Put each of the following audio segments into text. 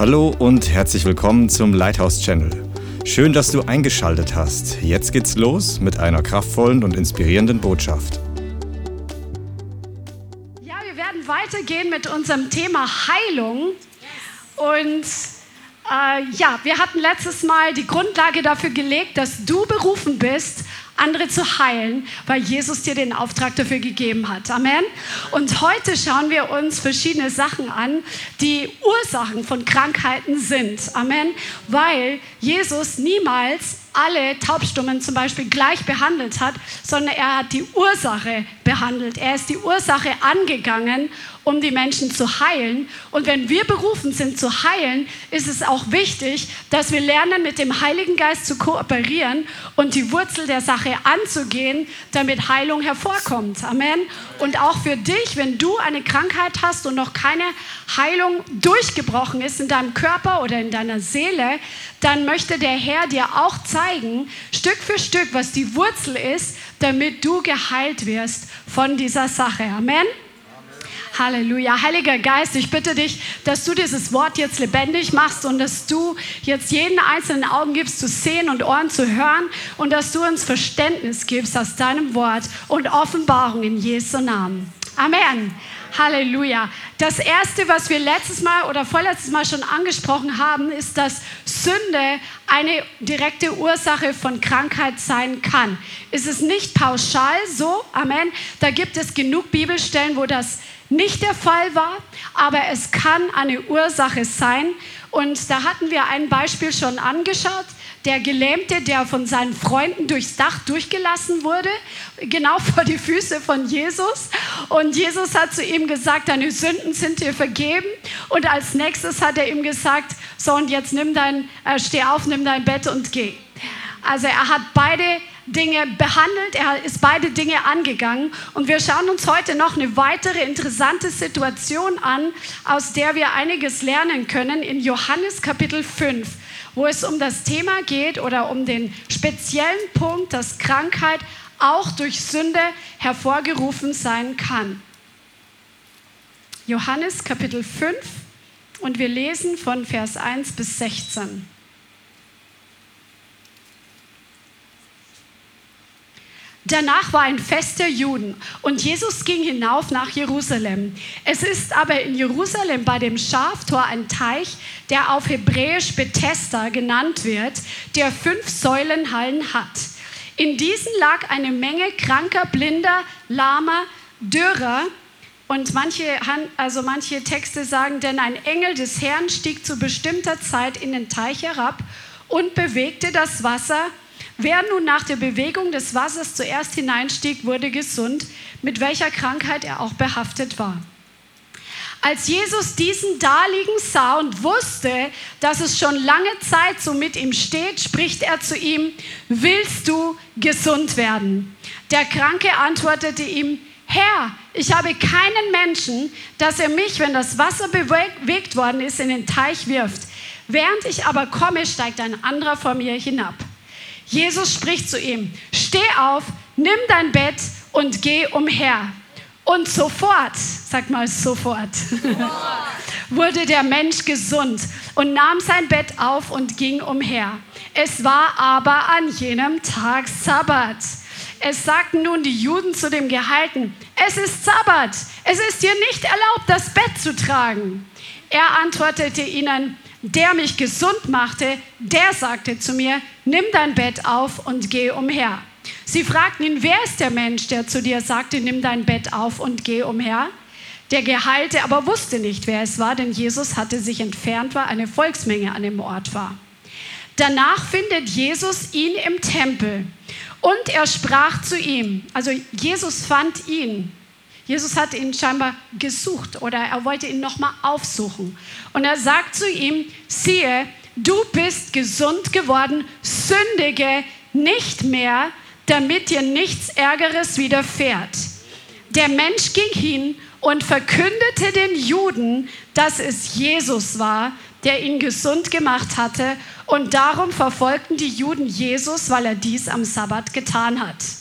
Hallo und herzlich willkommen zum Lighthouse Channel. Schön, dass du eingeschaltet hast. Jetzt geht's los mit einer kraftvollen und inspirierenden Botschaft. Ja, wir werden weitergehen mit unserem Thema Heilung. Und äh, ja, wir hatten letztes Mal die Grundlage dafür gelegt, dass du berufen bist, andere zu heilen, weil Jesus dir den Auftrag dafür gegeben hat. Amen. Und heute schauen wir uns verschiedene Sachen an, die Ursachen von Krankheiten sind. Amen. Weil Jesus niemals alle Taubstummen zum Beispiel gleich behandelt hat, sondern er hat die Ursache behandelt. Er ist die Ursache angegangen um die Menschen zu heilen. Und wenn wir berufen sind zu heilen, ist es auch wichtig, dass wir lernen, mit dem Heiligen Geist zu kooperieren und die Wurzel der Sache anzugehen, damit Heilung hervorkommt. Amen. Und auch für dich, wenn du eine Krankheit hast und noch keine Heilung durchgebrochen ist in deinem Körper oder in deiner Seele, dann möchte der Herr dir auch zeigen, Stück für Stück, was die Wurzel ist, damit du geheilt wirst von dieser Sache. Amen. Halleluja. Heiliger Geist, ich bitte dich, dass du dieses Wort jetzt lebendig machst und dass du jetzt jeden einzelnen Augen gibst, zu sehen und Ohren zu hören und dass du uns Verständnis gibst aus deinem Wort und Offenbarung in Jesu Namen. Amen. Halleluja. Das erste, was wir letztes Mal oder vorletztes Mal schon angesprochen haben, ist, dass Sünde eine direkte Ursache von Krankheit sein kann. Ist es nicht pauschal so? Amen. Da gibt es genug Bibelstellen, wo das nicht der Fall war, aber es kann eine Ursache sein. Und da hatten wir ein Beispiel schon angeschaut. Der Gelähmte, der von seinen Freunden durchs Dach durchgelassen wurde, genau vor die Füße von Jesus. Und Jesus hat zu ihm gesagt, deine Sünden sind dir vergeben. Und als nächstes hat er ihm gesagt, so und jetzt nimm dein, äh, steh auf, nimm dein Bett und geh. Also er hat beide Dinge behandelt, er ist beide Dinge angegangen. Und wir schauen uns heute noch eine weitere interessante Situation an, aus der wir einiges lernen können in Johannes Kapitel 5, wo es um das Thema geht oder um den speziellen Punkt, dass Krankheit auch durch Sünde hervorgerufen sein kann. Johannes Kapitel 5 und wir lesen von Vers 1 bis 16. Danach war ein Fest der Juden und Jesus ging hinauf nach Jerusalem. Es ist aber in Jerusalem bei dem Schaftor ein Teich, der auf Hebräisch Bethesda genannt wird, der fünf Säulenhallen hat. In diesen lag eine Menge kranker, blinder, lahmer, dürrer und manche, also manche Texte sagen, denn ein Engel des Herrn stieg zu bestimmter Zeit in den Teich herab und bewegte das Wasser Wer nun nach der Bewegung des Wassers zuerst hineinstieg, wurde gesund, mit welcher Krankheit er auch behaftet war. Als Jesus diesen daliegen sah und wusste, dass es schon lange Zeit so mit ihm steht, spricht er zu ihm, willst du gesund werden? Der Kranke antwortete ihm, Herr, ich habe keinen Menschen, dass er mich, wenn das Wasser bewegt worden ist, in den Teich wirft. Während ich aber komme, steigt ein anderer vor mir hinab. Jesus spricht zu ihm, steh auf, nimm dein Bett und geh umher. Und sofort, sag mal sofort, wurde der Mensch gesund und nahm sein Bett auf und ging umher. Es war aber an jenem Tag Sabbat. Es sagten nun die Juden zu dem Gehalten, es ist Sabbat, es ist dir nicht erlaubt, das Bett zu tragen. Er antwortete ihnen, der mich gesund machte, der sagte zu mir, nimm dein Bett auf und geh umher. Sie fragten ihn, wer ist der Mensch, der zu dir sagte, nimm dein Bett auf und geh umher? Der Geheilte aber wusste nicht, wer es war, denn Jesus hatte sich entfernt, weil eine Volksmenge an dem Ort war. Danach findet Jesus ihn im Tempel und er sprach zu ihm, also Jesus fand ihn Jesus hat ihn scheinbar gesucht oder er wollte ihn nochmal aufsuchen. Und er sagt zu ihm, siehe, du bist gesund geworden, sündige nicht mehr, damit dir nichts Ärgeres widerfährt. Der Mensch ging hin und verkündete den Juden, dass es Jesus war, der ihn gesund gemacht hatte. Und darum verfolgten die Juden Jesus, weil er dies am Sabbat getan hat.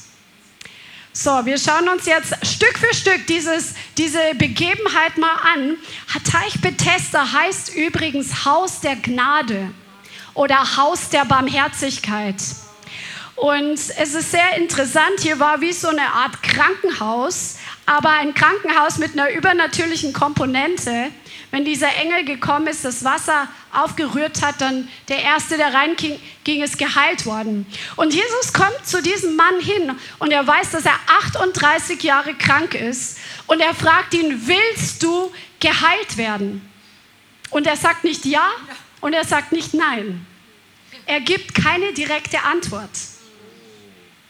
So, wir schauen uns jetzt Stück für Stück dieses, diese Begebenheit mal an. Teich Bethesda heißt übrigens Haus der Gnade oder Haus der Barmherzigkeit. Und es ist sehr interessant, hier war wie so eine Art Krankenhaus, aber ein Krankenhaus mit einer übernatürlichen Komponente. Wenn dieser Engel gekommen ist, das Wasser aufgerührt hat, dann der Erste, der reinging, ging, ist geheilt worden. Und Jesus kommt zu diesem Mann hin und er weiß, dass er 38 Jahre krank ist. Und er fragt ihn, willst du geheilt werden? Und er sagt nicht ja und er sagt nicht nein. Er gibt keine direkte Antwort.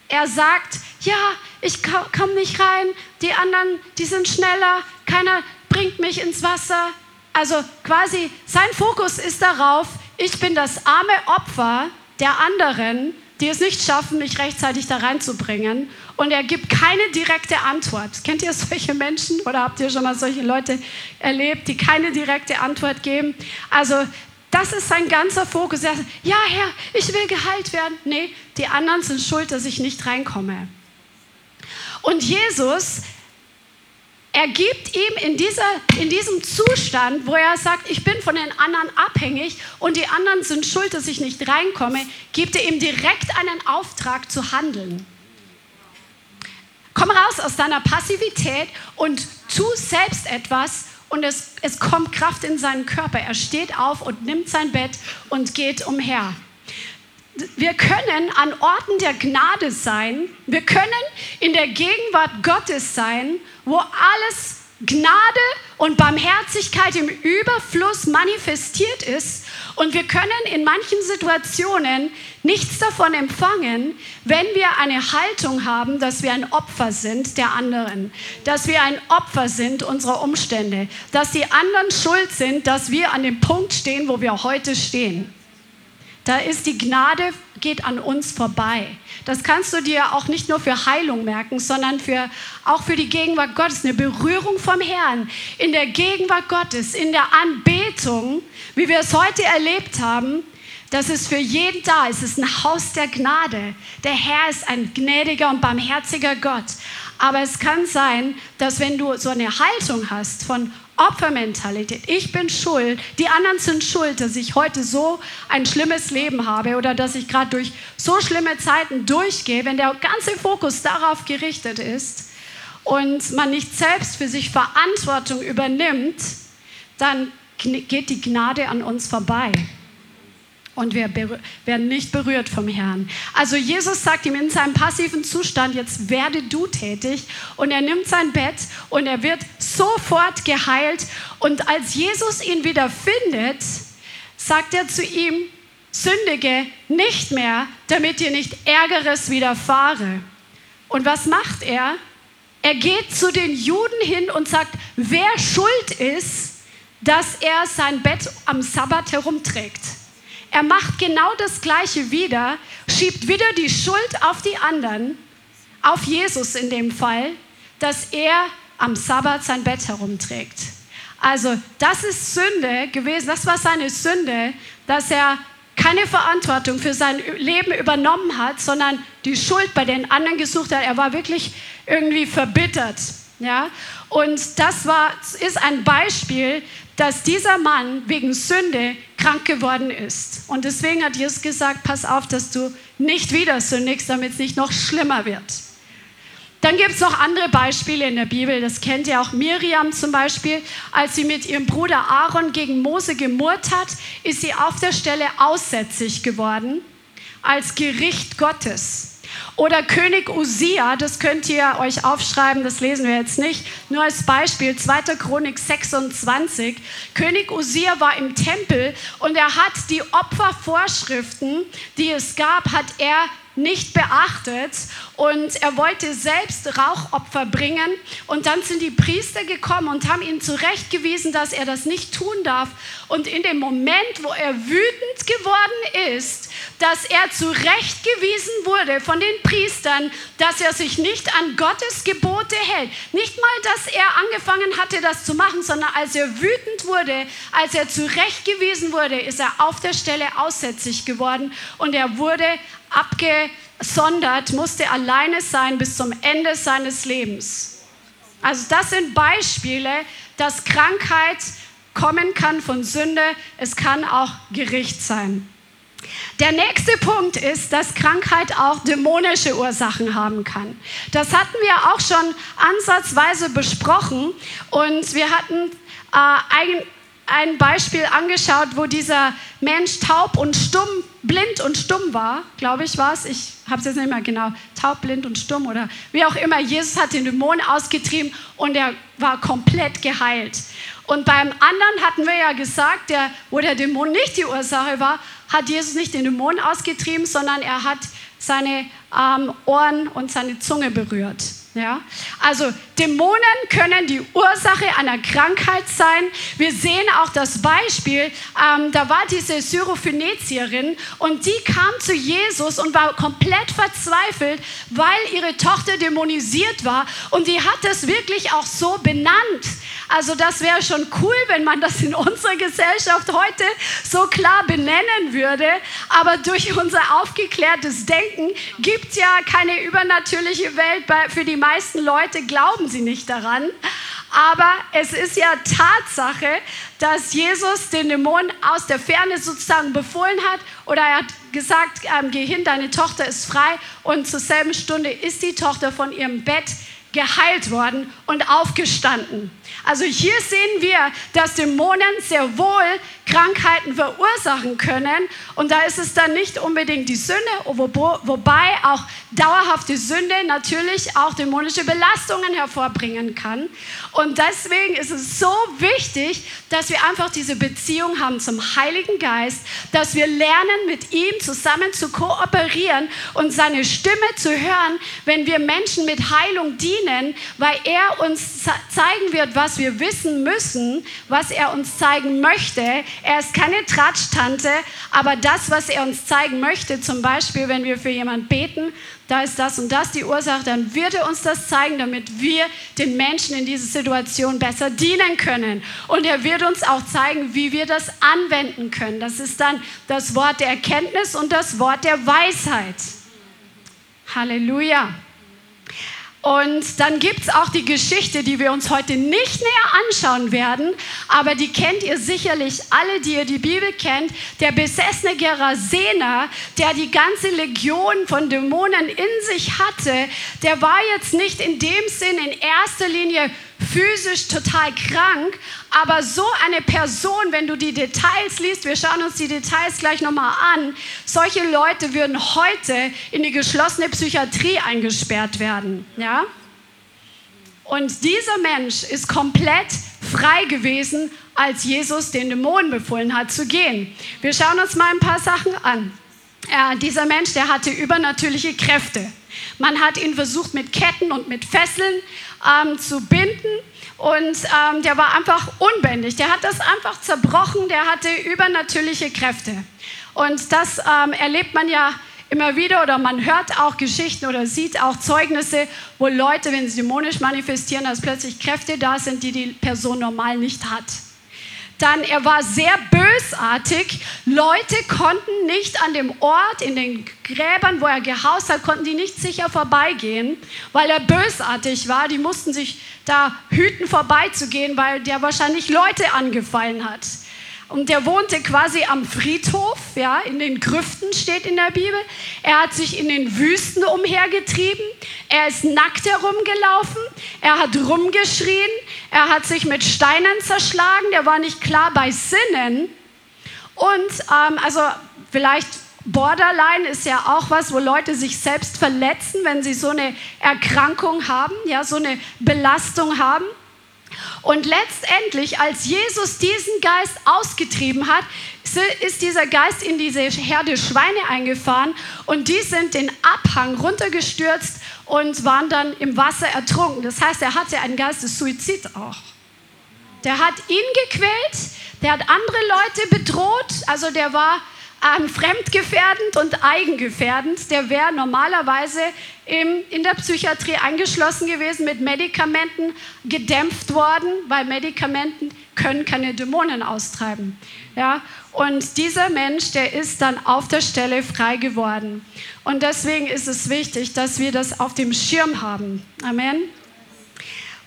Er sagt, ja, ich komme nicht rein, die anderen, die sind schneller, keiner bringt mich ins Wasser. Also quasi sein Fokus ist darauf, ich bin das arme Opfer der anderen, die es nicht schaffen, mich rechtzeitig da reinzubringen. Und er gibt keine direkte Antwort. Kennt ihr solche Menschen oder habt ihr schon mal solche Leute erlebt, die keine direkte Antwort geben? Also das ist sein ganzer Fokus. Er sagt, ja Herr, ich will geheilt werden. Nee, die anderen sind schuld, dass ich nicht reinkomme. Und Jesus, er gibt ihm in, dieser, in diesem Zustand, wo er sagt, ich bin von den anderen abhängig und die anderen sind schuld, dass ich nicht reinkomme, gibt er ihm direkt einen Auftrag zu handeln. Komm raus aus deiner Passivität und tu selbst etwas, und es, es kommt Kraft in seinen Körper. Er steht auf und nimmt sein Bett und geht umher. Wir können an Orten der Gnade sein. Wir können in der Gegenwart Gottes sein, wo alles Gnade und Barmherzigkeit im Überfluss manifestiert ist. Und wir können in manchen Situationen nichts davon empfangen, wenn wir eine Haltung haben, dass wir ein Opfer sind der anderen, dass wir ein Opfer sind unserer Umstände, dass die anderen schuld sind, dass wir an dem Punkt stehen, wo wir heute stehen. Da ist die Gnade, geht an uns vorbei. Das kannst du dir auch nicht nur für Heilung merken, sondern für, auch für die Gegenwart Gottes. Eine Berührung vom Herrn in der Gegenwart Gottes, in der Anbetung, wie wir es heute erlebt haben. Das ist für jeden da. Es ist ein Haus der Gnade. Der Herr ist ein gnädiger und barmherziger Gott. Aber es kann sein, dass wenn du so eine Haltung hast von Opfermentalität. Ich bin schuld, die anderen sind schuld, dass ich heute so ein schlimmes Leben habe oder dass ich gerade durch so schlimme Zeiten durchgehe, wenn der ganze Fokus darauf gerichtet ist und man nicht selbst für sich Verantwortung übernimmt, dann geht die Gnade an uns vorbei und wir werden nicht berührt vom Herrn. Also Jesus sagt ihm in seinem passiven Zustand, jetzt werde du tätig und er nimmt sein Bett und er wird sofort geheilt und als Jesus ihn wieder findet, sagt er zu ihm, sündige nicht mehr, damit dir nicht Ärgeres widerfahre. Und was macht er? Er geht zu den Juden hin und sagt, wer schuld ist, dass er sein Bett am Sabbat herumträgt. Er macht genau das Gleiche wieder, schiebt wieder die Schuld auf die anderen, auf Jesus in dem Fall, dass er am Sabbat sein Bett herumträgt. Also das ist Sünde gewesen, das war seine Sünde, dass er keine Verantwortung für sein Leben übernommen hat, sondern die Schuld bei den anderen gesucht hat. Er war wirklich irgendwie verbittert. Ja? Und das war, ist ein Beispiel, dass dieser Mann wegen Sünde krank geworden ist. Und deswegen hat Jesus gesagt, pass auf, dass du nicht wieder sündigst, damit es nicht noch schlimmer wird. Dann gibt es noch andere Beispiele in der Bibel. Das kennt ihr auch. Miriam zum Beispiel, als sie mit ihrem Bruder Aaron gegen Mose gemurrt hat, ist sie auf der Stelle aussätzig geworden als Gericht Gottes. Oder König Usia, das könnt ihr euch aufschreiben, das lesen wir jetzt nicht. Nur als Beispiel, 2. Chronik 26. König Usia war im Tempel und er hat die Opfervorschriften, die es gab, hat er nicht beachtet und er wollte selbst Rauchopfer bringen. Und dann sind die Priester gekommen und haben ihn zurechtgewiesen, dass er das nicht tun darf. Und in dem Moment, wo er wütend geworden ist, dass er zurechtgewiesen wurde von den Priestern, dass er sich nicht an Gottes Gebote hält. Nicht mal, dass er angefangen hatte, das zu machen, sondern als er wütend wurde, als er zurechtgewiesen wurde, ist er auf der Stelle aussätzlich geworden. Und er wurde abgesondert, musste alleine sein bis zum Ende seines Lebens. Also das sind Beispiele, dass Krankheit kommen kann von Sünde, es kann auch Gericht sein. Der nächste Punkt ist, dass Krankheit auch dämonische Ursachen haben kann. Das hatten wir auch schon ansatzweise besprochen und wir hatten äh, ein, ein Beispiel angeschaut, wo dieser Mensch taub und stumm, blind und stumm war, glaube ich war es. Ich habe es jetzt nicht mehr genau, taub, blind und stumm oder wie auch immer. Jesus hat den Dämon ausgetrieben und er war komplett geheilt. Und beim anderen hatten wir ja gesagt, der, wo der Dämon nicht die Ursache war, hat Jesus nicht den Dämon ausgetrieben, sondern er hat seine ähm, Ohren und seine Zunge berührt. Ja? Also Dämonen können die Ursache einer Krankheit sein. Wir sehen auch das Beispiel, ähm, da war diese Syrophönizierin und die kam zu Jesus und war komplett verzweifelt, weil ihre Tochter dämonisiert war und die hat es wirklich auch so benannt. Also das wäre schon cool, wenn man das in unserer Gesellschaft heute so klar benennen würde. Aber durch unser aufgeklärtes Denken gibt es ja keine übernatürliche Welt für die meisten Leute, glauben sie nicht daran. Aber es ist ja Tatsache, dass Jesus den Dämonen aus der Ferne sozusagen befohlen hat oder er hat gesagt, ähm, geh hin, deine Tochter ist frei und zur selben Stunde ist die Tochter von ihrem Bett geheilt worden und aufgestanden. Also hier sehen wir, dass Dämonen sehr wohl Krankheiten verursachen können. Und da ist es dann nicht unbedingt die Sünde, wobei auch dauerhafte Sünde natürlich auch dämonische Belastungen hervorbringen kann. Und deswegen ist es so wichtig, dass wir einfach diese Beziehung haben zum Heiligen Geist, dass wir lernen, mit ihm zusammen zu kooperieren und seine Stimme zu hören, wenn wir Menschen mit Heilung dienen, weil er uns zeigen wird, was wir wissen müssen, was er uns zeigen möchte. Er ist keine Tratsch-Tante, aber das, was er uns zeigen möchte, zum Beispiel, wenn wir für jemanden beten, da ist das und das die Ursache, dann wird er uns das zeigen, damit wir den Menschen in dieser Situation besser dienen können. Und er wird uns auch zeigen, wie wir das anwenden können. Das ist dann das Wort der Erkenntnis und das Wort der Weisheit. Halleluja. Und dann gibt es auch die Geschichte, die wir uns heute nicht näher anschauen werden, aber die kennt ihr sicherlich alle, die ihr die Bibel kennt. Der besessene Gerasener, der die ganze Legion von Dämonen in sich hatte, der war jetzt nicht in dem Sinn in erster Linie physisch total krank, aber so eine Person, wenn du die Details liest, wir schauen uns die Details gleich nochmal an, solche Leute würden heute in die geschlossene Psychiatrie eingesperrt werden. Ja? Und dieser Mensch ist komplett frei gewesen, als Jesus den Dämonen befohlen hat zu gehen. Wir schauen uns mal ein paar Sachen an. Äh, dieser Mensch, der hatte übernatürliche Kräfte. Man hat ihn versucht mit Ketten und mit Fesseln ähm, zu binden und ähm, der war einfach unbändig. Der hat das einfach zerbrochen, der hatte übernatürliche Kräfte. Und das ähm, erlebt man ja immer wieder oder man hört auch Geschichten oder sieht auch Zeugnisse, wo Leute, wenn sie dämonisch manifestieren, dass plötzlich Kräfte da sind, die die Person normal nicht hat. Dann, er war sehr bösartig. Leute konnten nicht an dem Ort, in den Gräbern, wo er gehaust hat, konnten die nicht sicher vorbeigehen, weil er bösartig war. Die mussten sich da hüten, vorbeizugehen, weil der wahrscheinlich Leute angefallen hat. Und der wohnte quasi am Friedhof, ja, in den Grüften steht in der Bibel. Er hat sich in den Wüsten umhergetrieben. Er ist nackt herumgelaufen. Er hat rumgeschrien. Er hat sich mit Steinen zerschlagen. Der war nicht klar bei Sinnen. Und ähm, also vielleicht Borderline ist ja auch was, wo Leute sich selbst verletzen, wenn sie so eine Erkrankung haben, ja, so eine Belastung haben. Und letztendlich, als Jesus diesen Geist ausgetrieben hat, ist dieser Geist in diese Herde Schweine eingefahren und die sind den Abhang runtergestürzt und waren dann im Wasser ertrunken. Das heißt, er hatte einen Geist Suizid auch. Der hat ihn gequält, der hat andere Leute bedroht, also der war ähm, fremdgefährdend und eigengefährdend. Der wäre normalerweise im, in der Psychiatrie eingeschlossen gewesen, mit Medikamenten gedämpft worden, weil Medikamenten können keine Dämonen austreiben. Ja? Und dieser Mensch, der ist dann auf der Stelle frei geworden. Und deswegen ist es wichtig, dass wir das auf dem Schirm haben. Amen.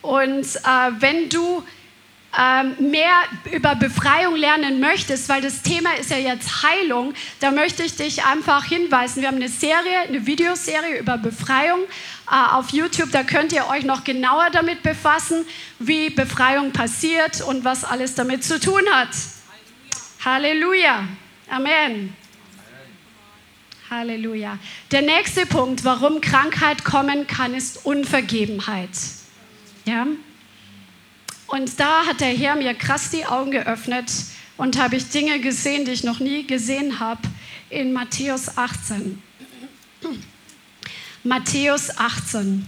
Und äh, wenn du ähm, mehr über Befreiung lernen möchtest, weil das Thema ist ja jetzt Heilung, da möchte ich dich einfach hinweisen. Wir haben eine Serie, eine Videoserie über Befreiung äh, auf YouTube. Da könnt ihr euch noch genauer damit befassen, wie Befreiung passiert und was alles damit zu tun hat. Halleluja. Amen. Halleluja. Der nächste Punkt, warum Krankheit kommen kann, ist Unvergebenheit. Ja? Und da hat der Herr mir krass die Augen geöffnet und habe ich Dinge gesehen, die ich noch nie gesehen habe in Matthäus 18. Matthäus 18.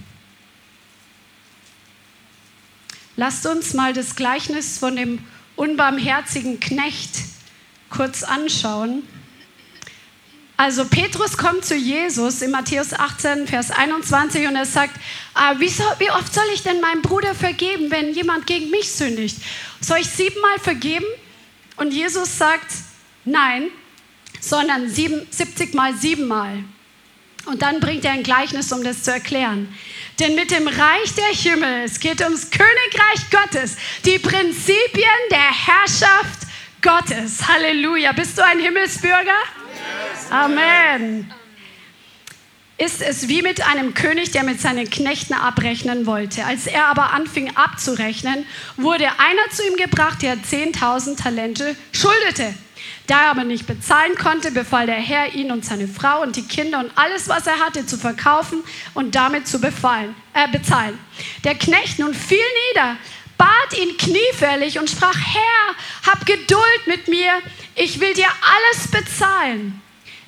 Lasst uns mal das Gleichnis von dem unbarmherzigen Knecht kurz anschauen. Also Petrus kommt zu Jesus in Matthäus 18, Vers 21 und er sagt, ah, wie, soll, wie, oft soll ich denn meinem Bruder vergeben, wenn jemand gegen mich sündigt? Soll ich siebenmal vergeben? Und Jesus sagt, nein, sondern sieben, 70 mal siebenmal. Und dann bringt er ein Gleichnis, um das zu erklären. Denn mit dem Reich der Himmel, es geht ums Königreich Gottes, die Prinzipien der Herrschaft Gottes. Halleluja. Bist du ein Himmelsbürger? Amen. Ist es wie mit einem König, der mit seinen Knechten abrechnen wollte. Als er aber anfing abzurechnen, wurde einer zu ihm gebracht, der 10.000 Talente schuldete. Da er aber nicht bezahlen konnte, befahl der Herr ihn und seine Frau und die Kinder und alles, was er hatte, zu verkaufen und damit zu befallen, äh, bezahlen. Der Knecht nun fiel nieder, bat ihn kniefällig und sprach, Herr, hab Geduld mit mir, ich will dir alles bezahlen.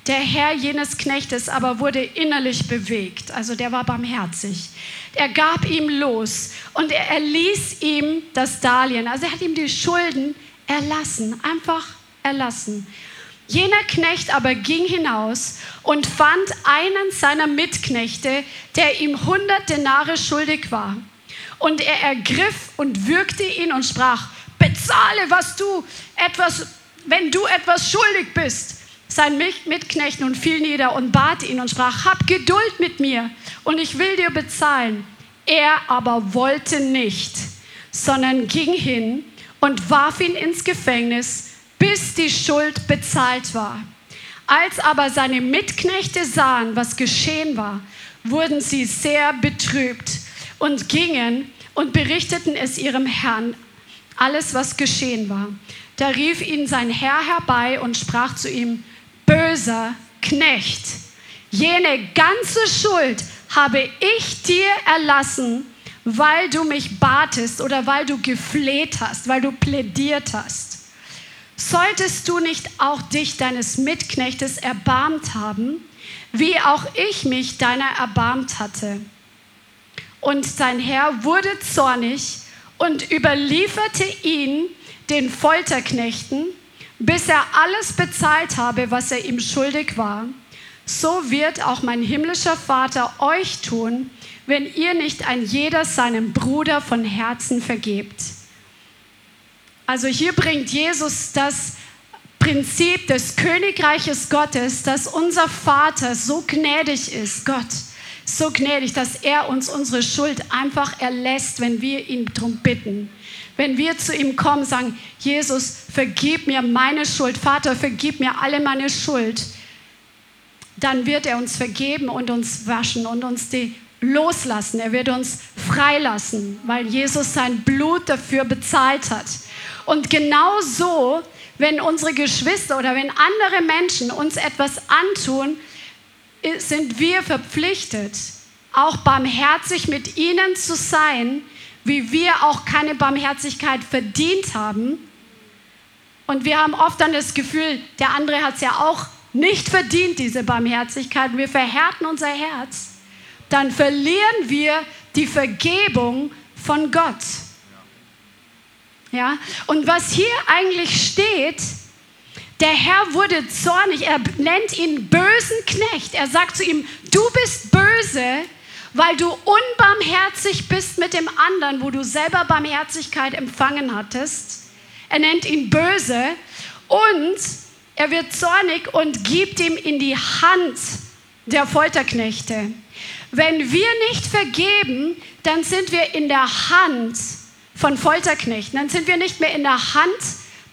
Der Herr jenes Knechtes aber wurde innerlich bewegt, also der war barmherzig. Er gab ihm los und er erließ ihm das Darlehen, also er hat ihm die Schulden erlassen, einfach erlassen. Jener Knecht aber ging hinaus und fand einen seiner Mitknechte, der ihm hundert Denare schuldig war. Und er ergriff und würgte ihn und sprach, bezahle, was du etwas, wenn du etwas schuldig bist sein Mitknecht und fiel nieder und bat ihn und sprach, hab Geduld mit mir und ich will dir bezahlen. Er aber wollte nicht, sondern ging hin und warf ihn ins Gefängnis, bis die Schuld bezahlt war. Als aber seine Mitknechte sahen, was geschehen war, wurden sie sehr betrübt und gingen und berichteten es ihrem Herrn, alles, was geschehen war. Da rief ihn sein Herr herbei und sprach zu ihm, böser Knecht, jene ganze Schuld habe ich dir erlassen, weil du mich batest oder weil du gefleht hast, weil du plädiert hast. Solltest du nicht auch dich deines Mitknechtes erbarmt haben, wie auch ich mich deiner erbarmt hatte? Und sein Herr wurde zornig und überlieferte ihn den Folterknechten bis er alles bezahlt habe, was er ihm schuldig war. So wird auch mein himmlischer Vater euch tun, wenn ihr nicht ein jeder seinem Bruder von Herzen vergebt. Also hier bringt Jesus das Prinzip des Königreiches Gottes, dass unser Vater so gnädig ist, Gott, so gnädig, dass er uns unsere Schuld einfach erlässt, wenn wir ihn darum bitten. Wenn wir zu ihm kommen, sagen, Jesus, vergib mir meine Schuld, Vater, vergib mir alle meine Schuld, dann wird er uns vergeben und uns waschen und uns die loslassen. Er wird uns freilassen, weil Jesus sein Blut dafür bezahlt hat. Und genau so, wenn unsere Geschwister oder wenn andere Menschen uns etwas antun, sind wir verpflichtet, auch barmherzig mit ihnen zu sein, wie wir auch keine Barmherzigkeit verdient haben. Und wir haben oft dann das Gefühl, der andere hat es ja auch nicht verdient, diese Barmherzigkeit. Wir verhärten unser Herz. Dann verlieren wir die Vergebung von Gott. Ja? Und was hier eigentlich steht, Der Herr wurde zornig, er nennt ihn bösen Knecht. Er sagt zu ihm, du bist böse, weil du unbarmherzig bist mit dem anderen, wo du selber Barmherzigkeit empfangen hattest. Er nennt ihn böse und er wird zornig und gibt ihm in die Hand der Folterknechte. Wenn wir nicht vergeben, dann sind wir in der Hand von Folterknechten. Dann sind wir nicht mehr in der Hand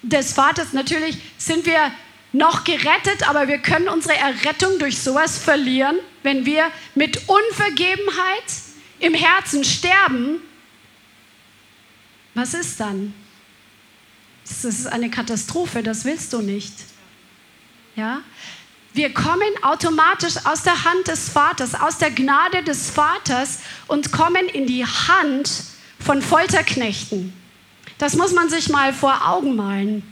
des Vaters. Natürlich sind wir noch gerettet, aber wir können unsere Errettung durch sowas verlieren, wenn wir mit Unvergebenheit im Herzen sterben. Was ist dann? Das ist eine Katastrophe, das willst du nicht. Ja? Wir kommen automatisch aus der Hand des Vaters, aus der Gnade des Vaters und kommen in die Hand von Folterknechten. Das muss man sich mal vor Augen malen.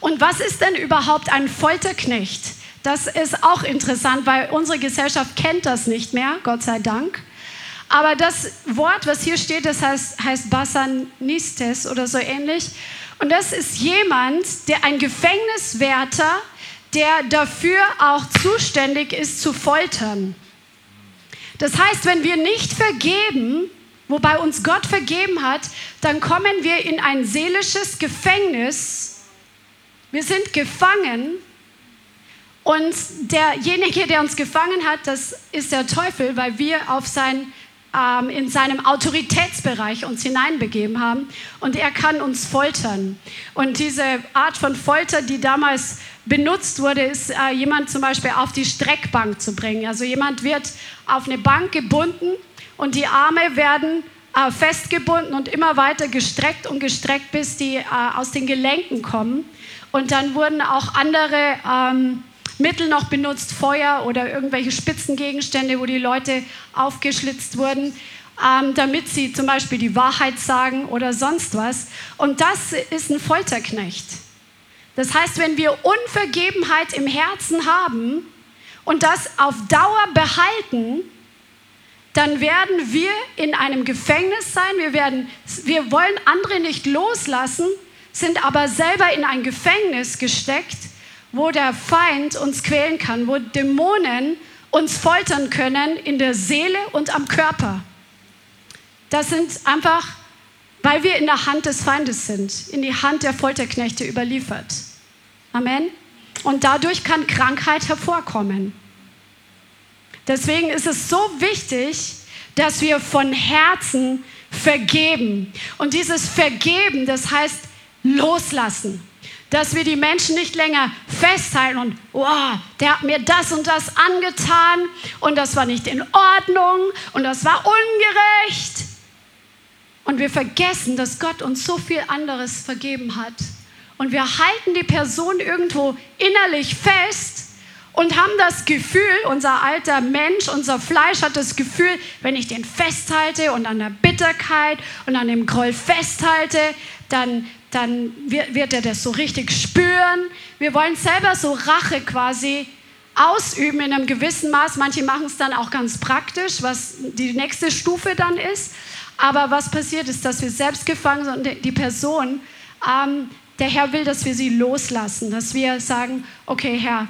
Und was ist denn überhaupt ein Folterknecht? Das ist auch interessant, weil unsere Gesellschaft kennt das nicht mehr, Gott sei Dank. Aber das Wort, was hier steht, das heißt, heißt Basanistes oder so ähnlich. Und das ist jemand, der ein Gefängniswärter, der dafür auch zuständig ist zu foltern. Das heißt, wenn wir nicht vergeben, wobei uns Gott vergeben hat, dann kommen wir in ein seelisches Gefängnis. Wir sind gefangen und derjenige, der uns gefangen hat, das ist der Teufel, weil wir auf sein, ähm, in seinem Autoritätsbereich uns hineinbegeben haben und er kann uns foltern. Und diese Art von Folter, die damals benutzt wurde, ist äh, jemand zum Beispiel auf die Streckbank zu bringen. Also jemand wird auf eine Bank gebunden und die Arme werden äh, festgebunden und immer weiter gestreckt und gestreckt, bis die äh, aus den Gelenken kommen. Und dann wurden auch andere ähm, Mittel noch benutzt, Feuer oder irgendwelche Spitzengegenstände, wo die Leute aufgeschlitzt wurden, ähm, damit sie zum Beispiel die Wahrheit sagen oder sonst was. Und das ist ein Folterknecht. Das heißt, wenn wir Unvergebenheit im Herzen haben und das auf Dauer behalten, dann werden wir in einem Gefängnis sein. Wir, werden, wir wollen andere nicht loslassen, sind aber selber in ein Gefängnis gesteckt, wo der Feind uns quälen kann, wo Dämonen uns foltern können in der Seele und am Körper. Das sind einfach, weil wir in der Hand des Feindes sind, in die Hand der Folterknechte überliefert. Amen. Und dadurch kann Krankheit hervorkommen. Deswegen ist es so wichtig, dass wir von Herzen vergeben. Und dieses Vergeben, das heißt loslassen. Dass wir die Menschen nicht länger festhalten und, oh, der hat mir das und das angetan und das war nicht in Ordnung und das war ungerecht. Und wir vergessen, dass Gott uns so viel anderes vergeben hat und wir halten die Person irgendwo innerlich fest und haben das Gefühl, unser alter Mensch, unser Fleisch hat das Gefühl, wenn ich den festhalte und an der Bitterkeit und an dem Groll festhalte, dann, dann wird, er das so richtig spüren. Wir wollen selber so Rache quasi ausüben in einem gewissen Maß. Manche machen es dann auch ganz praktisch, was die nächste Stufe dann ist. Aber was passiert ist, dass wir selbst gefangen sind und die Person ähm, der Herr will, dass wir sie loslassen, dass wir sagen, okay Herr,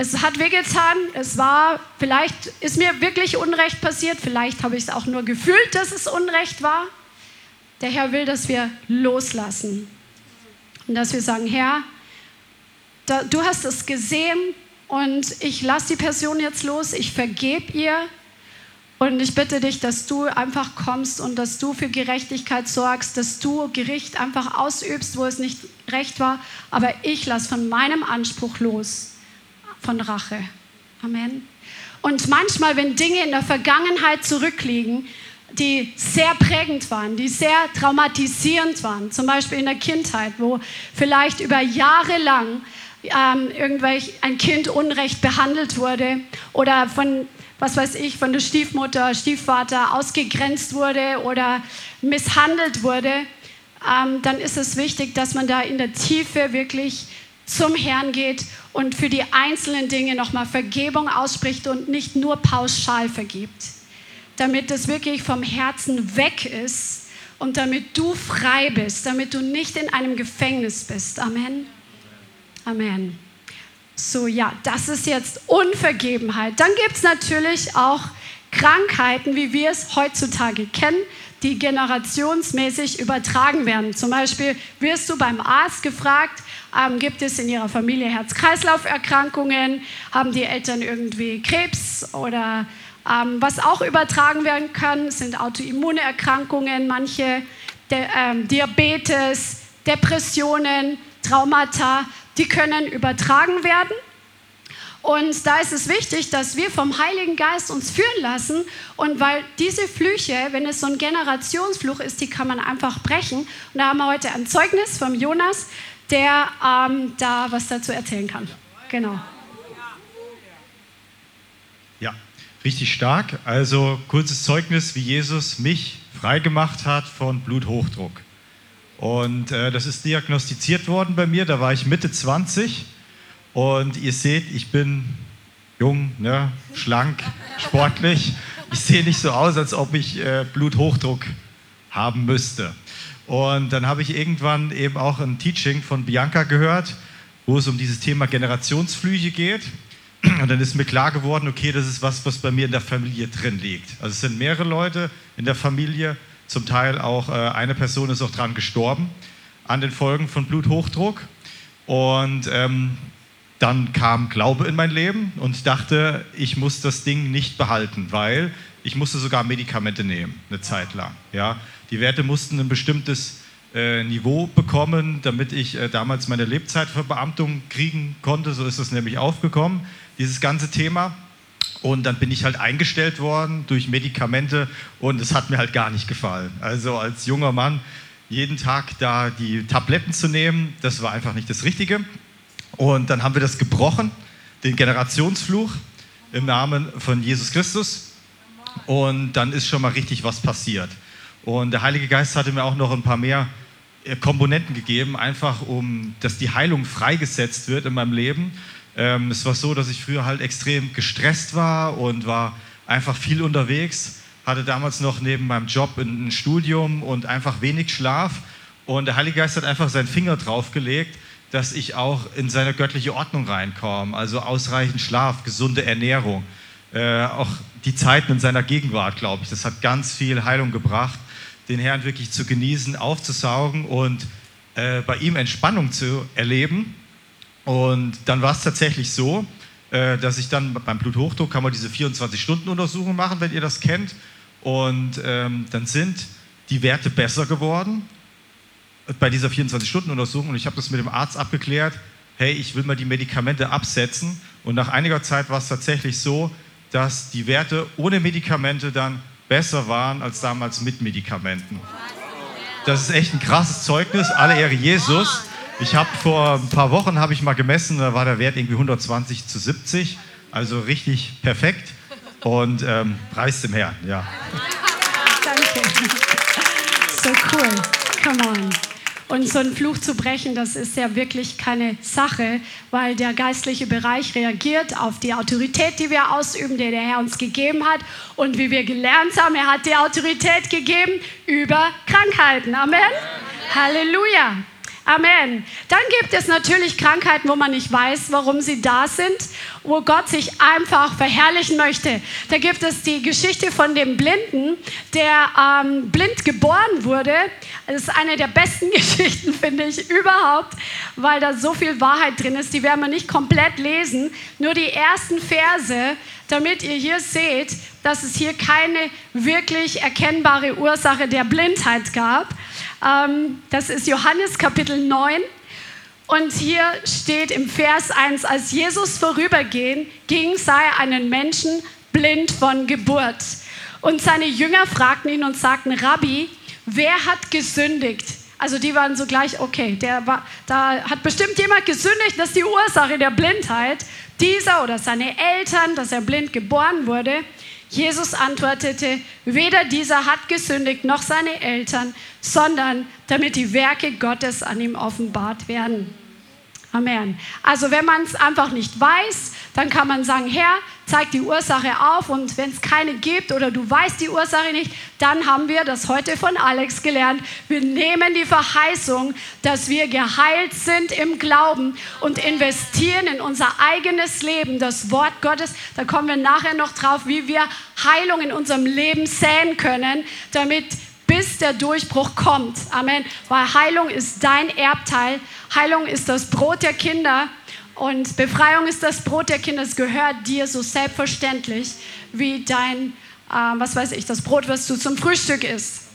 es hat wehgetan, es war, vielleicht ist mir wirklich Unrecht passiert, vielleicht habe ich es auch nur gefühlt, dass es Unrecht war. Der Herr will, dass wir loslassen und dass wir sagen, Herr, da, du hast es gesehen und ich lasse die Person jetzt los, ich vergebe ihr und ich bitte dich, dass du einfach kommst und dass du für Gerechtigkeit sorgst, dass du Gericht einfach ausübst, wo es nicht recht war. Aber ich lasse von meinem Anspruch los, von Rache. Amen. Und manchmal, wenn Dinge in der Vergangenheit zurückliegen, die sehr prägend waren, die sehr traumatisierend waren, zum Beispiel in der Kindheit, wo vielleicht über Jahre lang ähm, irgendwelch ein Kind unrecht behandelt wurde oder von was weiß ich, von der Stiefmutter, Stiefvater ausgegrenzt wurde oder misshandelt wurde, ähm, dann ist es wichtig, dass man da in der Tiefe wirklich zum Herrn geht und für die einzelnen Dinge nochmal Vergebung ausspricht und nicht nur pauschal vergibt. Damit es wirklich vom Herzen weg ist und damit du frei bist, damit du nicht in einem Gefängnis bist. Amen. Amen. So, ja, das ist jetzt Unvergebenheit. Dann gibt es natürlich auch Krankheiten, wie wir es heutzutage kennen, die generationsmäßig übertragen werden. Zum Beispiel wirst du beim Arzt gefragt, ähm, gibt es in ihrer Familie Herz-Kreislauf-Erkrankungen, haben die Eltern irgendwie Krebs oder ähm, was auch übertragen werden kann, sind Autoimmunerkrankungen, manche De ähm, Diabetes, Depressionen, Traumata, die können übertragen werden. Und da ist es wichtig, dass wir vom Heiligen Geist uns führen lassen. Und weil diese Flüche, wenn es so ein Generationsfluch ist, die kann man einfach brechen. Und da haben wir heute ein Zeugnis vom Jonas, der ähm, da was dazu erzählen kann. Genau. Ja, richtig stark. Also kurzes Zeugnis, wie Jesus mich freigemacht hat von Bluthochdruck. Und äh, das ist diagnostiziert worden bei mir, da war ich Mitte 20 und ihr seht, ich bin jung, ne, schlank, sportlich. Ich sehe nicht so aus, als ob ich äh, Bluthochdruck haben müsste. Und dann habe ich irgendwann eben auch ein Teaching von Bianca gehört, wo es um dieses Thema Generationsflüche geht. Und dann ist mir klar geworden, okay, das ist was, was bei mir in der Familie drin liegt. Also es sind mehrere Leute in der Familie, zum Teil auch äh, eine Person ist auch dran gestorben an den Folgen von Bluthochdruck. Und ähm, dann kam Glaube in mein Leben und ich dachte, ich muss das Ding nicht behalten, weil ich musste sogar Medikamente nehmen, eine Zeit lang. Ja. Die Werte mussten ein bestimmtes äh, Niveau bekommen, damit ich äh, damals meine Lebzeitverbeamtung kriegen konnte. So ist es nämlich aufgekommen, dieses ganze Thema. Und dann bin ich halt eingestellt worden durch Medikamente und es hat mir halt gar nicht gefallen. Also als junger Mann jeden Tag da die Tabletten zu nehmen, das war einfach nicht das Richtige. Und dann haben wir das gebrochen, den Generationsfluch im Namen von Jesus Christus. Und dann ist schon mal richtig was passiert. Und der Heilige Geist hatte mir auch noch ein paar mehr äh, Komponenten gegeben, einfach um, dass die Heilung freigesetzt wird in meinem Leben. Ähm, es war so, dass ich früher halt extrem gestresst war und war einfach viel unterwegs, hatte damals noch neben meinem Job ein Studium und einfach wenig Schlaf. Und der Heilige Geist hat einfach seinen Finger draufgelegt dass ich auch in seine göttliche Ordnung reinkomme. Also ausreichend Schlaf, gesunde Ernährung, äh, auch die Zeiten in seiner Gegenwart, glaube ich. Das hat ganz viel Heilung gebracht, den Herrn wirklich zu genießen, aufzusaugen und äh, bei ihm Entspannung zu erleben. Und dann war es tatsächlich so, äh, dass ich dann beim Bluthochdruck kann man diese 24-Stunden-Untersuchung machen, wenn ihr das kennt. Und ähm, dann sind die Werte besser geworden bei dieser 24-Stunden-Untersuchung und ich habe das mit dem Arzt abgeklärt, hey, ich will mal die Medikamente absetzen. Und nach einiger Zeit war es tatsächlich so, dass die Werte ohne Medikamente dann besser waren als damals mit Medikamenten. Das ist echt ein krasses Zeugnis. Alle Ehre Jesus. Ich habe vor ein paar Wochen habe ich mal gemessen, da war der Wert irgendwie 120 zu 70, also richtig perfekt. Und ähm, preis dem Herrn, ja. Danke. So cool. Come on. Und so einen Fluch zu brechen, das ist ja wirklich keine Sache, weil der geistliche Bereich reagiert auf die Autorität, die wir ausüben, die der Herr uns gegeben hat. Und wie wir gelernt haben, er hat die Autorität gegeben über Krankheiten. Amen. Halleluja. Amen. Dann gibt es natürlich Krankheiten, wo man nicht weiß, warum sie da sind, wo Gott sich einfach verherrlichen möchte. Da gibt es die Geschichte von dem Blinden, der ähm, blind geboren wurde. Das ist eine der besten Geschichten, finde ich, überhaupt, weil da so viel Wahrheit drin ist. Die werden wir nicht komplett lesen, nur die ersten Verse, damit ihr hier seht, dass es hier keine wirklich erkennbare Ursache der Blindheit gab. Ähm, das ist Johannes Kapitel 9. Und hier steht im Vers 1, als Jesus vorübergehen ging, sah er einen Menschen blind von Geburt. Und seine Jünger fragten ihn und sagten, Rabbi, wer hat gesündigt? Also die waren so gleich, okay, der war, da hat bestimmt jemand gesündigt, das ist die Ursache der Blindheit. Dieser oder seine Eltern, dass er blind geboren wurde. Jesus antwortete, weder dieser hat gesündigt noch seine Eltern, sondern damit die Werke Gottes an ihm offenbart werden. Amen. Also wenn man es einfach nicht weiß, dann kann man sagen, Herr, zeigt die Ursache auf und wenn es keine gibt oder du weißt die Ursache nicht, dann haben wir das heute von Alex gelernt. Wir nehmen die Verheißung, dass wir geheilt sind im Glauben und investieren in unser eigenes Leben, das Wort Gottes. Da kommen wir nachher noch drauf, wie wir Heilung in unserem Leben säen können, damit bis der Durchbruch kommt. Amen. Weil Heilung ist dein Erbteil. Heilung ist das Brot der Kinder. Und Befreiung ist das Brot der Kinder. Es gehört dir so selbstverständlich wie dein, äh, was weiß ich, das Brot, was du zum Frühstück isst.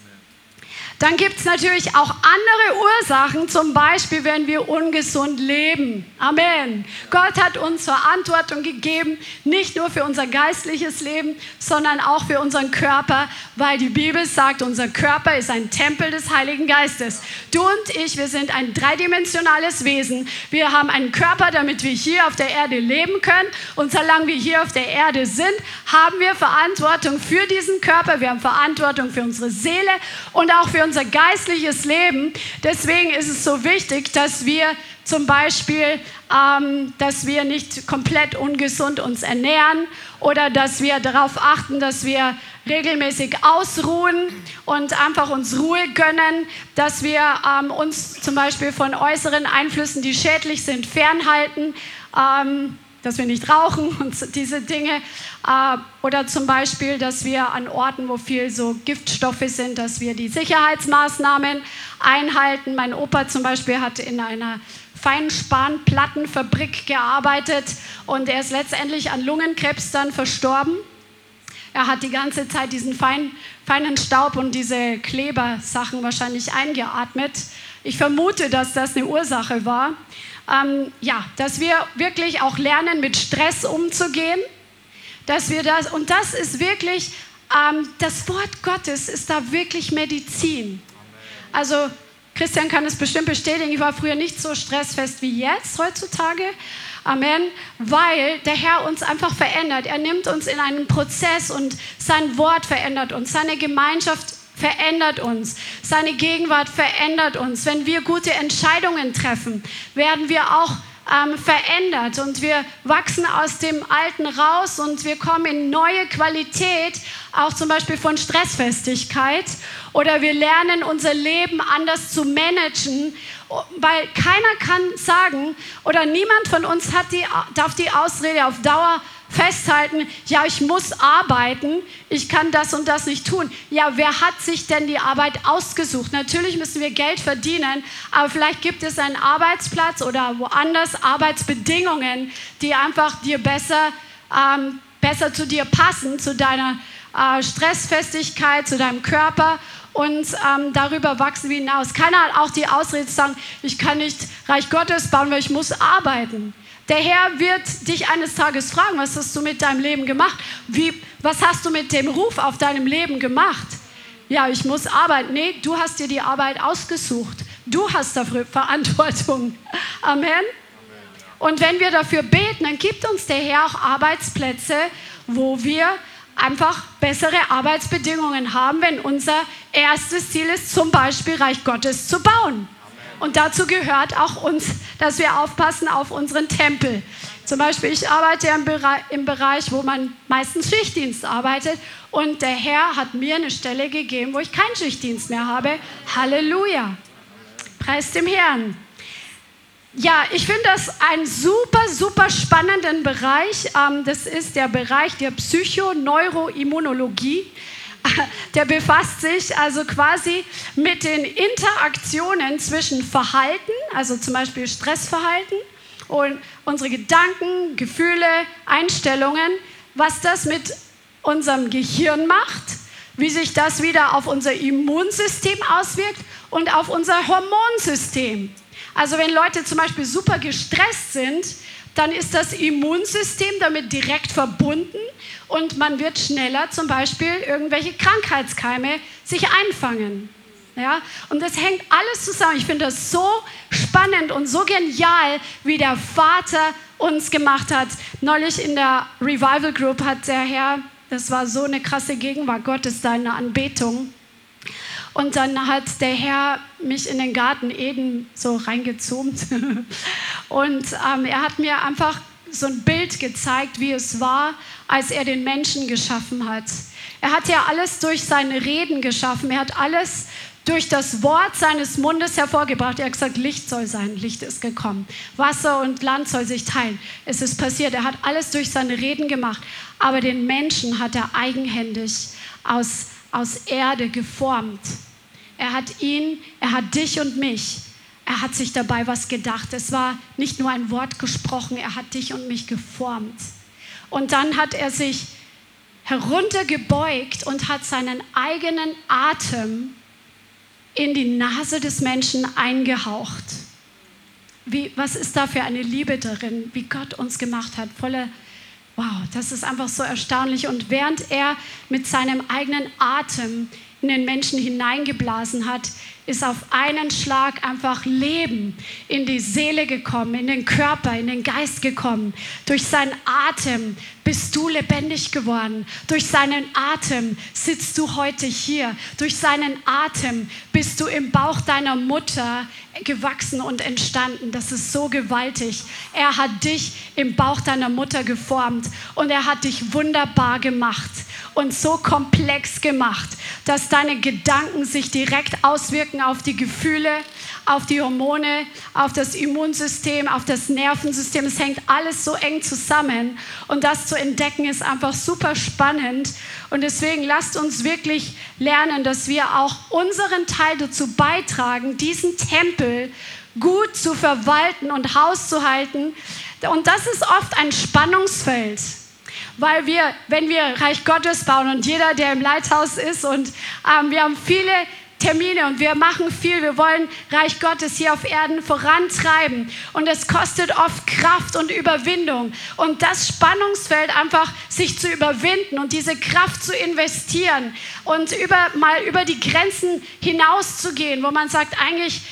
Dann gibt es natürlich auch andere Ursachen, zum Beispiel, wenn wir ungesund leben. Amen. Gott hat uns Verantwortung gegeben, nicht nur für unser geistliches Leben, sondern auch für unseren Körper, weil die Bibel sagt, unser Körper ist ein Tempel des Heiligen Geistes. Du und ich, wir sind ein dreidimensionales Wesen. Wir haben einen Körper, damit wir hier auf der Erde leben können. Und solange wir hier auf der Erde sind, haben wir Verantwortung für diesen Körper. Wir haben Verantwortung für unsere Seele und auch für unser geistliches Leben. Deswegen ist es so wichtig, dass wir zum Beispiel, ähm, dass wir nicht komplett ungesund uns ernähren oder dass wir darauf achten, dass wir regelmäßig ausruhen und einfach uns Ruhe gönnen, dass wir ähm, uns zum Beispiel von äußeren Einflüssen, die schädlich sind, fernhalten. Ähm, dass wir nicht rauchen und diese Dinge. Äh, oder zum Beispiel, dass wir an Orten, wo viel so Giftstoffe sind, dass wir die Sicherheitsmaßnahmen einhalten. Mein Opa zum Beispiel hat in einer Feinspanplattenfabrik gearbeitet und er ist letztendlich an Lungenkrebs dann verstorben. Er hat die ganze Zeit diesen fein, feinen Staub und diese Klebersachen wahrscheinlich eingeatmet. Ich vermute, dass das eine Ursache war ähm, ja, dass wir wirklich auch lernen, mit Stress umzugehen. Dass wir das, und das ist wirklich, ähm, das Wort Gottes ist da wirklich Medizin. Also Christian kann es bestimmt bestätigen, ich war früher nicht so stressfest wie jetzt heutzutage. Amen, weil der Herr uns einfach verändert. Er nimmt uns in einen Prozess und sein Wort verändert uns, seine Gemeinschaft verändert uns. Seine Gegenwart verändert uns. Wenn wir gute Entscheidungen treffen, werden wir auch ähm, verändert und wir wachsen aus dem Alten raus und wir kommen in neue Qualität, auch zum Beispiel von Stressfestigkeit oder wir lernen unser Leben anders zu managen, weil keiner kann sagen oder niemand von uns hat die, darf die Ausrede auf Dauer festhalten, ja, ich muss arbeiten, ich kann das und das nicht tun. Ja, wer hat sich denn die Arbeit ausgesucht? Natürlich müssen wir Geld verdienen, aber vielleicht gibt es einen Arbeitsplatz oder woanders Arbeitsbedingungen, die einfach dir besser, ähm, besser zu dir passen, zu deiner äh, Stressfestigkeit, zu deinem Körper und ähm, darüber wachsen wir hinaus. Keiner hat auch die Ausrede zu sagen, ich kann nicht Reich Gottes bauen, weil ich muss arbeiten. Der Herr wird dich eines Tages fragen, was hast du mit deinem Leben gemacht? Wie, was hast du mit dem Ruf auf deinem Leben gemacht? Ja, ich muss arbeiten. Nee, du hast dir die Arbeit ausgesucht. Du hast dafür Verantwortung. Amen. Und wenn wir dafür beten, dann gibt uns der Herr auch Arbeitsplätze, wo wir einfach bessere Arbeitsbedingungen haben, wenn unser erstes Ziel ist, zum Beispiel Reich Gottes zu bauen. Und dazu gehört auch uns, dass wir aufpassen auf unseren Tempel. Zum Beispiel, ich arbeite im Bereich, im Bereich, wo man meistens Schichtdienst arbeitet. Und der Herr hat mir eine Stelle gegeben, wo ich keinen Schichtdienst mehr habe. Halleluja. Preis dem Herrn. Ja, ich finde das einen super, super spannenden Bereich. Ähm, das ist der Bereich der Psychoneuroimmunologie der befasst sich also quasi mit den Interaktionen zwischen Verhalten, also zum Beispiel Stressverhalten und unsere Gedanken, Gefühle, Einstellungen, was das mit unserem Gehirn macht, wie sich das wieder auf unser Immunsystem auswirkt und auf unser Hormonsystem. Also wenn Leute zum Beispiel super gestresst sind, dann ist das Immunsystem damit direkt verbunden und man wird schneller zum Beispiel irgendwelche Krankheitskeime sich einfangen. Ja? Und das hängt alles zusammen. Ich finde das so spannend und so genial, wie der Vater uns gemacht hat. Neulich in der Revival Group hat der Herr, das war so eine krasse Gegenwart Gottes da in Anbetung. Und dann hat der Herr mich in den Garten Eden so reingezoomt. Und ähm, er hat mir einfach so ein Bild gezeigt, wie es war, als er den Menschen geschaffen hat. Er hat ja alles durch seine Reden geschaffen. Er hat alles durch das Wort seines Mundes hervorgebracht. Er hat gesagt, Licht soll sein, Licht ist gekommen. Wasser und Land soll sich teilen. Es ist passiert. Er hat alles durch seine Reden gemacht. Aber den Menschen hat er eigenhändig aus, aus Erde geformt. Er hat ihn, er hat dich und mich. Er hat sich dabei was gedacht. Es war nicht nur ein Wort gesprochen, er hat dich und mich geformt. Und dann hat er sich heruntergebeugt und hat seinen eigenen Atem in die Nase des Menschen eingehaucht. Wie, was ist da für eine Liebe darin, wie Gott uns gemacht hat, voller, wow, das ist einfach so erstaunlich. Und während er mit seinem eigenen Atem in den Menschen hineingeblasen hat, ist auf einen Schlag einfach Leben in die Seele gekommen, in den Körper, in den Geist gekommen. Durch seinen Atem bist du lebendig geworden. Durch seinen Atem sitzt du heute hier. Durch seinen Atem bist du im Bauch deiner Mutter gewachsen und entstanden. Das ist so gewaltig. Er hat dich im Bauch deiner Mutter geformt und er hat dich wunderbar gemacht und so komplex gemacht, dass deine Gedanken sich direkt auswirken auf die Gefühle, auf die Hormone, auf das Immunsystem, auf das Nervensystem. Es hängt alles so eng zusammen und das zu entdecken ist einfach super spannend. Und deswegen lasst uns wirklich lernen, dass wir auch unseren Teil dazu beitragen, diesen Tempel gut zu verwalten und Haus zu halten. Und das ist oft ein Spannungsfeld weil wir, wenn wir Reich Gottes bauen und jeder, der im Leithaus ist und ähm, wir haben viele Termine und wir machen viel. Wir wollen Reich Gottes hier auf Erden vorantreiben. Und es kostet oft Kraft und Überwindung. Und das Spannungsfeld einfach sich zu überwinden und diese Kraft zu investieren und über, mal über die Grenzen hinauszugehen, wo man sagt, eigentlich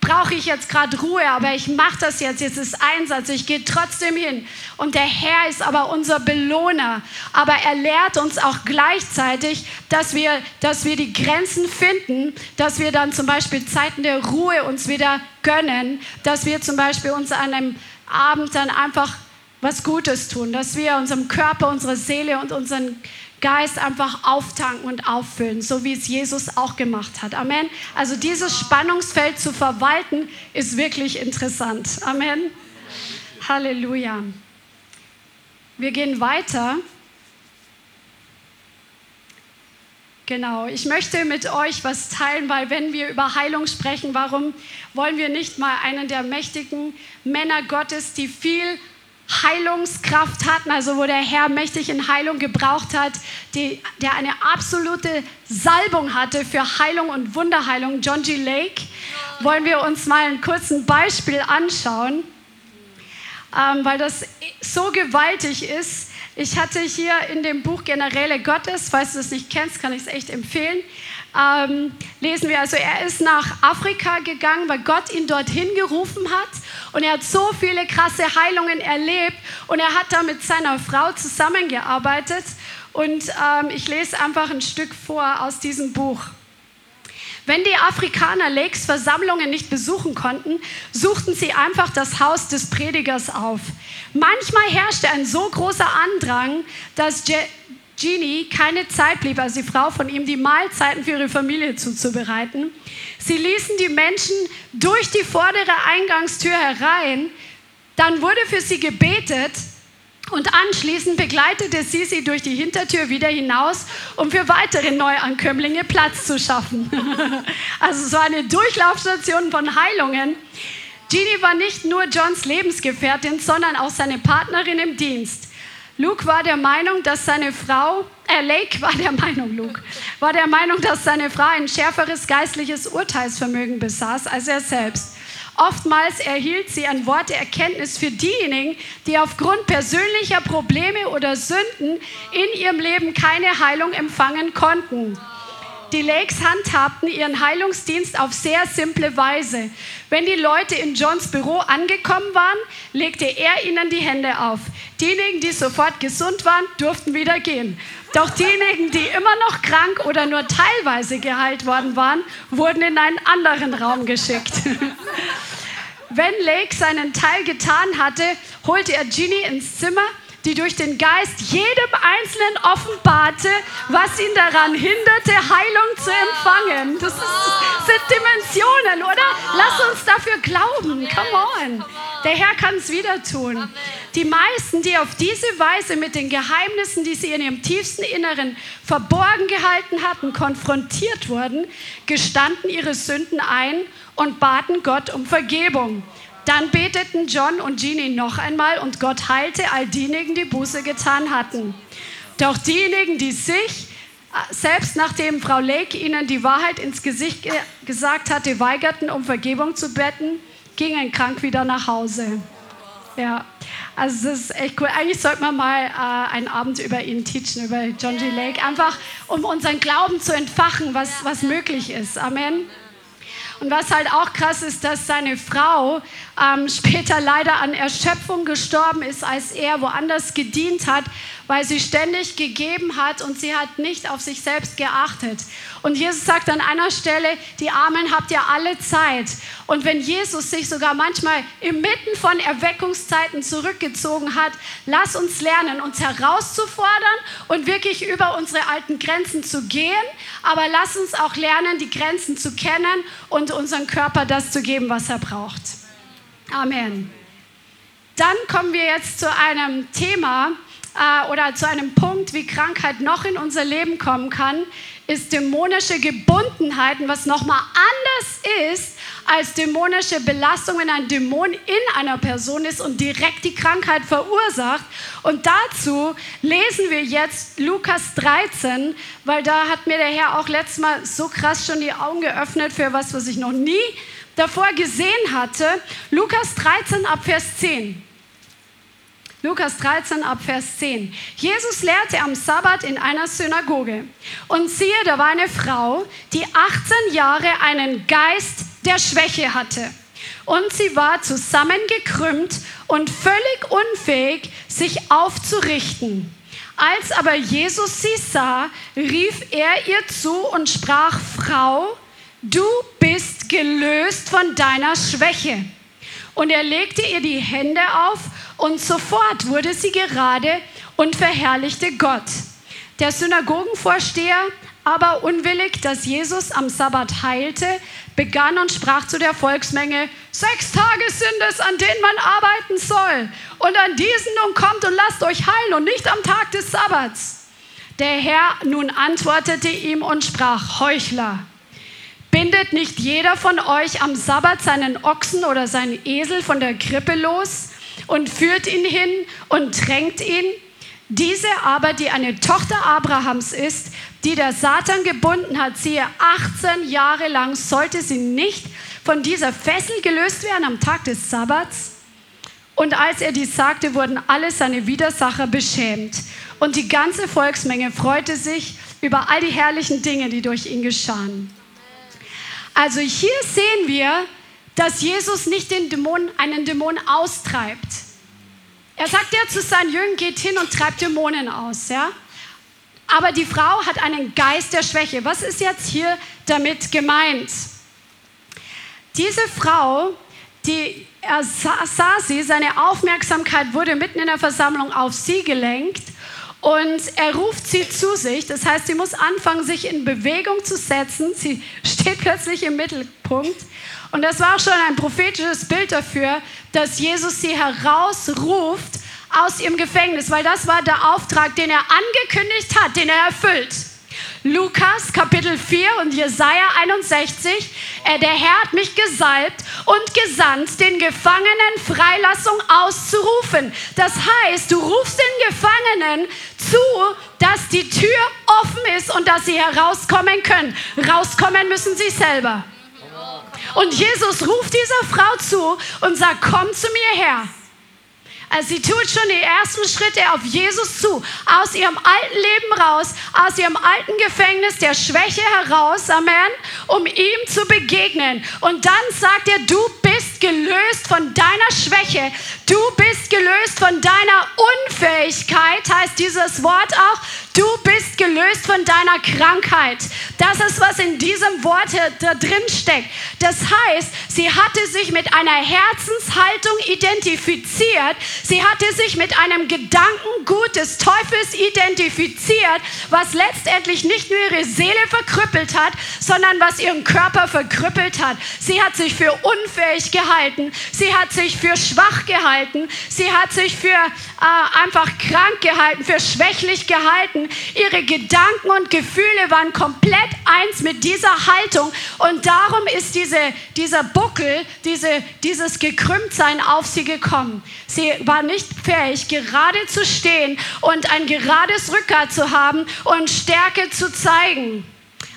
brauche ich jetzt gerade Ruhe, aber ich mache das jetzt, jetzt ist Einsatz, ich gehe trotzdem hin. Und der Herr ist aber unser Belohner. Aber er lehrt uns auch gleichzeitig, dass wir, dass wir die Grenzen finden, dass wir dann zum Beispiel Zeiten der Ruhe uns wieder gönnen, dass wir zum Beispiel uns an einem Abend dann einfach was Gutes tun, dass wir unserem Körper, unserer Seele und unseren Geist einfach auftanken und auffüllen, so wie es Jesus auch gemacht hat. Amen. Also dieses Spannungsfeld zu verwalten, ist wirklich interessant. Amen. Halleluja. Wir gehen weiter. Genau, ich möchte mit euch was teilen, weil wenn wir über Heilung sprechen, warum wollen wir nicht mal einen der mächtigen Männer Gottes, die viel Heilungskraft hatten, also wo der Herr mächtig in Heilung gebraucht hat, die, der eine absolute Salbung hatte für Heilung und Wunderheilung, John G. Lake, wollen wir uns mal ein kurzes Beispiel anschauen, ähm, weil das so gewaltig ist. Ich hatte hier in dem Buch Generäle Gottes, falls du es nicht kennst, kann ich es echt empfehlen, ähm, lesen wir also, er ist nach Afrika gegangen, weil Gott ihn dorthin gerufen hat und er hat so viele krasse Heilungen erlebt und er hat da mit seiner Frau zusammengearbeitet und ähm, ich lese einfach ein Stück vor aus diesem Buch. Wenn die Afrikaner Lakes Versammlungen nicht besuchen konnten, suchten sie einfach das Haus des Predigers auf. Manchmal herrschte ein so großer Andrang, dass Je Jeannie keine Zeit blieb, also die Frau von ihm, die Mahlzeiten für ihre Familie zuzubereiten. Sie ließen die Menschen durch die vordere Eingangstür herein. Dann wurde für sie gebetet und anschließend begleitete sie sie durch die Hintertür wieder hinaus, um für weitere Neuankömmlinge Platz zu schaffen. also so eine Durchlaufstation von Heilungen. Jeannie war nicht nur Johns Lebensgefährtin, sondern auch seine Partnerin im Dienst. Luke war der Meinung, dass seine Frau, äh, Lake war der Meinung, Luke, war der Meinung, dass seine Frau ein schärferes geistliches Urteilsvermögen besaß als er selbst. Oftmals erhielt sie ein Wort der Erkenntnis für diejenigen, die aufgrund persönlicher Probleme oder Sünden in ihrem Leben keine Heilung empfangen konnten. Die Lakes handhabten ihren Heilungsdienst auf sehr simple Weise. Wenn die Leute in Johns Büro angekommen waren, legte er ihnen die Hände auf. Diejenigen, die sofort gesund waren, durften wieder gehen. Doch diejenigen, die immer noch krank oder nur teilweise geheilt worden waren, wurden in einen anderen Raum geschickt. wenn Lake seinen Teil getan hatte, holte er Ginny ins Zimmer die durch den Geist jedem Einzelnen offenbarte, was ihn daran hinderte, Heilung zu empfangen. Das ist, sind Dimensionen, oder? Lass uns dafür glauben. Come on. Der Herr kann es wieder tun. Die meisten, die auf diese Weise mit den Geheimnissen, die sie in ihrem tiefsten Inneren verborgen gehalten hatten, konfrontiert wurden, gestanden ihre Sünden ein und baten Gott um Vergebung. Dann beteten John und Jeannie noch einmal und Gott heilte all diejenigen, die Buße getan hatten. Doch diejenigen, die sich, äh, selbst nachdem Frau Lake ihnen die Wahrheit ins Gesicht ge gesagt hatte, weigerten, um Vergebung zu betten, gingen krank wieder nach Hause. Ja, also das ist echt cool. Eigentlich sollte man mal äh, einen Abend über ihn teachen, über John G. Lake, einfach um unseren Glauben zu entfachen, was, was möglich ist. Amen. Und was halt auch krass ist, dass seine Frau ähm, später leider an Erschöpfung gestorben ist, als er woanders gedient hat, weil sie ständig gegeben hat und sie hat nicht auf sich selbst geachtet. Und Jesus sagt an einer Stelle, die Armen habt ihr alle Zeit. Und wenn Jesus sich sogar manchmal inmitten von Erweckungszeiten zurückgezogen hat, lass uns lernen, uns herauszufordern und wirklich über unsere alten Grenzen zu gehen. Aber lass uns auch lernen, die Grenzen zu kennen und unserem Körper das zu geben, was er braucht. Amen. Dann kommen wir jetzt zu einem Thema äh, oder zu einem Punkt, wie Krankheit noch in unser Leben kommen kann, ist dämonische Gebundenheiten, was nochmal anders ist als dämonische Belastung, wenn ein Dämon in einer Person ist und direkt die Krankheit verursacht. Und dazu lesen wir jetzt Lukas 13, weil da hat mir der Herr auch letztes Mal so krass schon die Augen geöffnet für was, was ich noch nie davor gesehen hatte. Lukas 13 ab Vers 10. Lukas 13 ab Vers 10. Jesus lehrte am Sabbat in einer Synagoge. Und siehe, da war eine Frau, die 18 Jahre einen Geist der Schwäche hatte. Und sie war zusammengekrümmt und völlig unfähig, sich aufzurichten. Als aber Jesus sie sah, rief er ihr zu und sprach, Frau, du bist gelöst von deiner Schwäche. Und er legte ihr die Hände auf und sofort wurde sie gerade und verherrlichte Gott. Der Synagogenvorsteher, aber unwillig, dass Jesus am Sabbat heilte, begann und sprach zu der Volksmenge, sechs Tage sind es, an denen man arbeiten soll. Und an diesen nun kommt und lasst euch heilen und nicht am Tag des Sabbats. Der Herr nun antwortete ihm und sprach, Heuchler, bindet nicht jeder von euch am Sabbat seinen Ochsen oder seinen Esel von der Krippe los? Und führt ihn hin und drängt ihn. Diese aber, die eine Tochter Abrahams ist, die der Satan gebunden hat, siehe, 18 Jahre lang sollte sie nicht von dieser Fessel gelöst werden am Tag des Sabbats. Und als er dies sagte, wurden alle seine Widersacher beschämt. Und die ganze Volksmenge freute sich über all die herrlichen Dinge, die durch ihn geschahen. Also hier sehen wir, dass Jesus nicht den Dämon, einen Dämon austreibt. Er sagt ja zu seinen Jüngern, geht hin und treibt Dämonen aus, ja? Aber die Frau hat einen Geist der Schwäche. Was ist jetzt hier damit gemeint? Diese Frau, die er sah, sah sie, seine Aufmerksamkeit wurde mitten in der Versammlung auf sie gelenkt und er ruft sie zu sich. Das heißt, sie muss anfangen, sich in Bewegung zu setzen. Sie steht plötzlich im Mittelpunkt und das war auch schon ein prophetisches Bild dafür, dass Jesus sie herausruft aus ihrem Gefängnis, weil das war der Auftrag, den er angekündigt hat, den er erfüllt. Lukas Kapitel 4 und Jesaja 61. Äh, der Herr hat mich gesalbt und gesandt, den Gefangenen Freilassung auszurufen. Das heißt, du rufst den Gefangenen zu, dass die Tür offen ist und dass sie herauskommen können. Rauskommen müssen sie selber. Und Jesus ruft dieser Frau zu und sagt, komm zu mir her. Also sie tut schon die ersten Schritte auf Jesus zu, aus ihrem alten Leben raus, aus ihrem alten Gefängnis der Schwäche heraus, Amen, um ihm zu begegnen. Und dann sagt er, du bist gelöst von deiner Schwäche, du bist gelöst von deiner Unfähigkeit, heißt dieses Wort auch, Du bist gelöst von deiner Krankheit. Das ist, was in diesem Wort da drin steckt. Das heißt, sie hatte sich mit einer Herzenshaltung identifiziert. Sie hatte sich mit einem Gedankengut des Teufels identifiziert, was letztendlich nicht nur ihre Seele verkrüppelt hat, sondern was ihren Körper verkrüppelt hat. Sie hat sich für unfähig gehalten. Sie hat sich für schwach gehalten. Sie hat sich für äh, einfach krank gehalten, für schwächlich gehalten. Ihre Gedanken und Gefühle waren komplett eins mit dieser Haltung. Und darum ist diese, dieser Buckel, diese, dieses Gekrümmtsein auf sie gekommen. Sie war nicht fähig, gerade zu stehen und ein gerades Rückgrat zu haben und Stärke zu zeigen.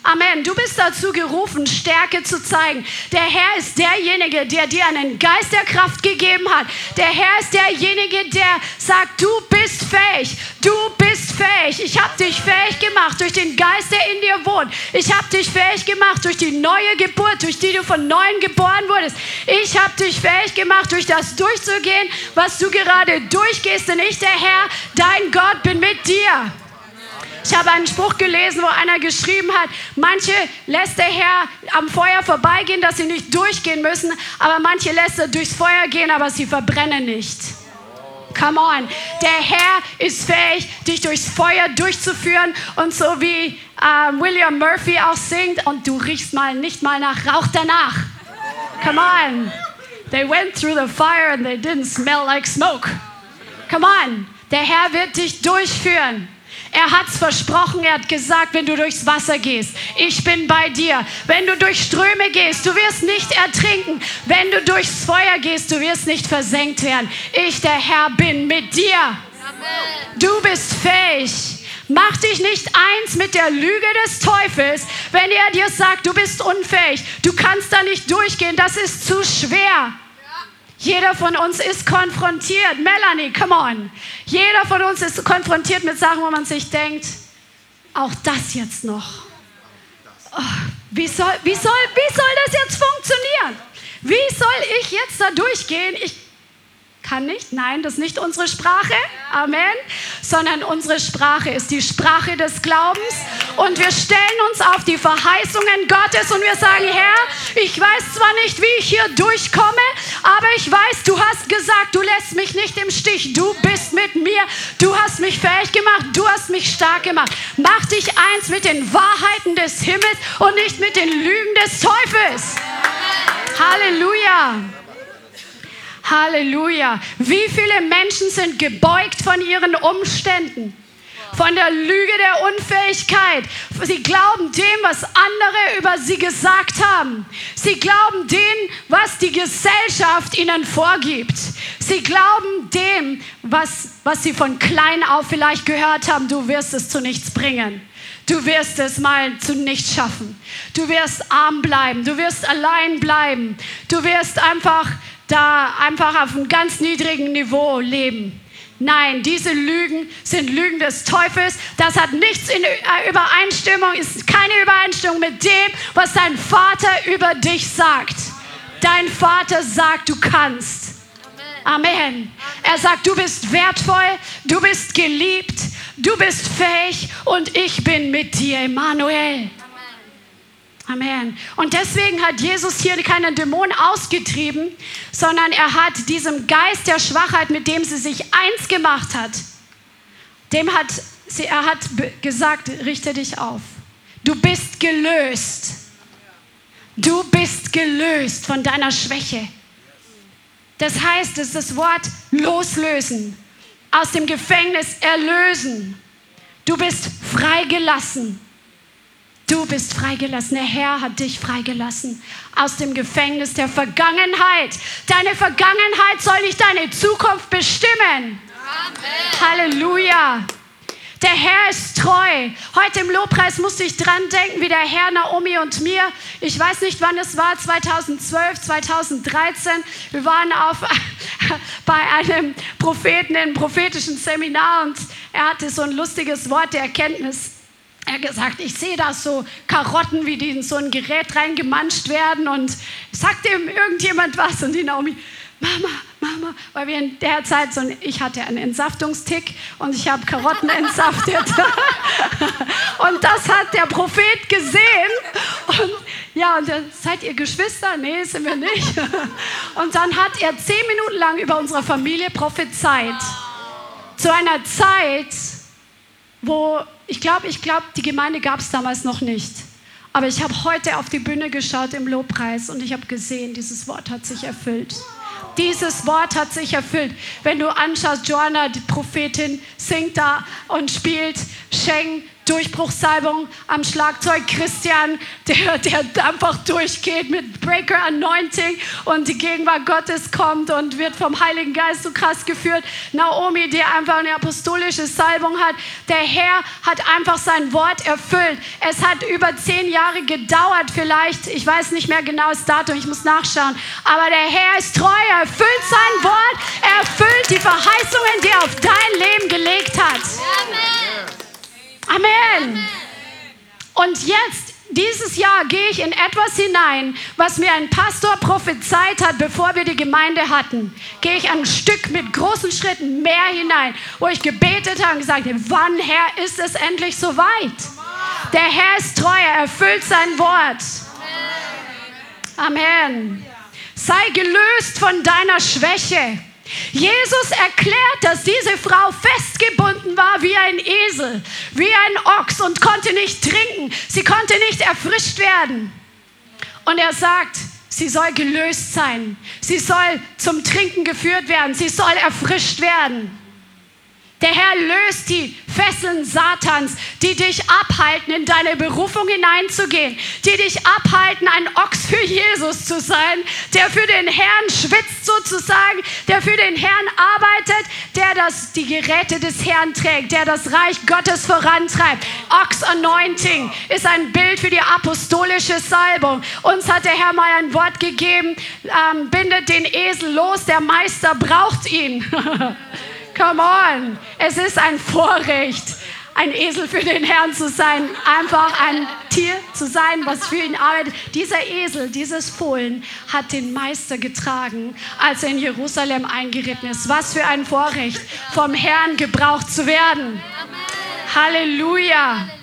Amen. Du bist dazu gerufen, Stärke zu zeigen. Der Herr ist derjenige, der dir einen Geist der Kraft gegeben hat. Der Herr ist derjenige, der sagt, du bist fähig. Du bist fähig. Ich habe dich fähig gemacht durch den Geist, der in dir wohnt. Ich habe dich fähig gemacht durch die neue Geburt, durch die du von neuem geboren wurdest. Ich habe dich fähig gemacht, durch das durchzugehen, was du gerade durchgehst. Denn ich, der Herr, dein Gott, bin mit dir. Ich habe einen Spruch gelesen, wo einer geschrieben hat, manche lässt der Herr am Feuer vorbeigehen, dass sie nicht durchgehen müssen, aber manche lässt er durchs Feuer gehen, aber sie verbrennen nicht. Come on. Der Herr ist fähig, dich durchs Feuer durchzuführen und so wie äh, William Murphy auch singt und du riechst mal nicht mal nach Rauch danach. Come on. They went through the fire and they didn't smell like smoke. Come on. Der Herr wird dich durchführen. Er hat es versprochen, er hat gesagt, wenn du durchs Wasser gehst, ich bin bei dir. Wenn du durch Ströme gehst, du wirst nicht ertrinken. Wenn du durchs Feuer gehst, du wirst nicht versenkt werden. Ich, der Herr, bin mit dir. Amen. Du bist fähig. Mach dich nicht eins mit der Lüge des Teufels, wenn er dir sagt, du bist unfähig, du kannst da nicht durchgehen, das ist zu schwer. Jeder von uns ist konfrontiert. Melanie, come on. Jeder von uns ist konfrontiert mit Sachen, wo man sich denkt, auch das jetzt noch. Oh, wie, soll, wie, soll, wie soll das jetzt funktionieren? Wie soll ich jetzt da durchgehen? Ich kann nicht. Nein, das ist nicht unsere Sprache. Amen. Sondern unsere Sprache ist die Sprache des Glaubens. Und wir stellen uns auf die Verheißungen Gottes und wir sagen, Herr, ich weiß zwar nicht, wie ich hier durchkomme, aber ich weiß, du hast gesagt, du lässt mich nicht im Stich. Du bist mit mir. Du hast mich fähig gemacht. Du hast mich stark gemacht. Mach dich eins mit den Wahrheiten des Himmels und nicht mit den Lügen des Teufels. Halleluja. Halleluja. Wie viele Menschen sind gebeugt von ihren Umständen? Von der Lüge der Unfähigkeit. Sie glauben dem, was andere über sie gesagt haben. Sie glauben dem, was die Gesellschaft ihnen vorgibt. Sie glauben dem, was, was sie von klein auf vielleicht gehört haben. Du wirst es zu nichts bringen. Du wirst es mal zu nichts schaffen. Du wirst arm bleiben. Du wirst allein bleiben. Du wirst einfach da einfach auf einem ganz niedrigen Niveau leben. Nein, diese Lügen sind Lügen des Teufels. Das hat nichts in äh, Übereinstimmung, ist keine Übereinstimmung mit dem, was dein Vater über dich sagt. Dein Vater sagt, du kannst. Amen. Er sagt, du bist wertvoll, du bist geliebt, du bist fähig und ich bin mit dir, Emmanuel. Amen. Und deswegen hat Jesus hier keine Dämonen ausgetrieben, sondern er hat diesem Geist der Schwachheit, mit dem sie sich eins gemacht hat, dem hat sie, er hat gesagt, richte dich auf. Du bist gelöst. Du bist gelöst von deiner Schwäche. Das heißt, es ist das Wort loslösen, aus dem Gefängnis erlösen. Du bist freigelassen. Du bist freigelassen. Der Herr hat dich freigelassen aus dem Gefängnis der Vergangenheit. Deine Vergangenheit soll nicht deine Zukunft bestimmen. Amen. Halleluja. Der Herr ist treu. Heute im Lobpreis musste ich dran denken, wie der Herr Naomi und mir, ich weiß nicht wann es war, 2012, 2013, wir waren auf, bei einem Propheten im prophetischen Seminar und er hatte so ein lustiges Wort der Erkenntnis er gesagt, ich sehe da so Karotten, wie die in so ein Gerät reingemanscht werden und sagt ihm irgendjemand was und die Naomi, Mama, Mama, weil wir in der Zeit so, ich hatte einen Entsaftungstick und ich habe Karotten entsaftet. und das hat der Prophet gesehen. Und ja, und dann, seid ihr Geschwister? Nee, sind wir nicht. und dann hat er zehn Minuten lang über unsere Familie prophezeit. Zu einer Zeit, wo ich glaube, ich glaube, die Gemeinde gab es damals noch nicht. Aber ich habe heute auf die Bühne geschaut im Lobpreis und ich habe gesehen, dieses Wort hat sich erfüllt. Dieses Wort hat sich erfüllt. Wenn du anschaust, Joanna, die Prophetin, singt da und spielt Sheng, Durchbruchsalbung am Schlagzeug. Christian, der, der einfach durchgeht mit Breaker Anointing und die Gegenwart Gottes kommt und wird vom Heiligen Geist so krass geführt. Naomi, die einfach eine apostolische Salbung hat. Der Herr hat einfach sein Wort erfüllt. Es hat über zehn Jahre gedauert, vielleicht. Ich weiß nicht mehr genau das Datum, ich muss nachschauen. Aber der Herr ist treu, er erfüllt sein Wort, er erfüllt die Verheißungen, die er auf dein Leben gelegt hat. Amen. Amen. Und jetzt, dieses Jahr, gehe ich in etwas hinein, was mir ein Pastor prophezeit hat, bevor wir die Gemeinde hatten. Gehe ich ein Stück mit großen Schritten mehr hinein, wo ich gebetet habe und gesagt habe, wann, Herr, ist es endlich soweit? Der Herr ist treu, er erfüllt sein Wort. Amen. Sei gelöst von deiner Schwäche. Jesus erklärt, dass diese Frau festgebunden war wie ein Esel, wie ein Ochs und konnte nicht trinken. Sie konnte nicht erfrischt werden. Und er sagt, sie soll gelöst sein. Sie soll zum Trinken geführt werden. Sie soll erfrischt werden. Der Herr löst die Fesseln Satans, die dich abhalten, in deine Berufung hineinzugehen, die dich abhalten, ein Ochs für Jesus zu sein, der für den Herrn schwitzt sozusagen, der für den Herrn arbeitet, der das, die Geräte des Herrn trägt, der das Reich Gottes vorantreibt. Ox Anointing ist ein Bild für die apostolische Salbung. Uns hat der Herr mal ein Wort gegeben, ähm, bindet den Esel los, der Meister braucht ihn. Come on. Es ist ein Vorrecht, ein Esel für den Herrn zu sein, einfach ein Tier zu sein, was für ihn arbeitet. Dieser Esel, dieses Fohlen hat den Meister getragen, als er in Jerusalem eingeritten ist. Was für ein Vorrecht, vom Herrn gebraucht zu werden. Halleluja.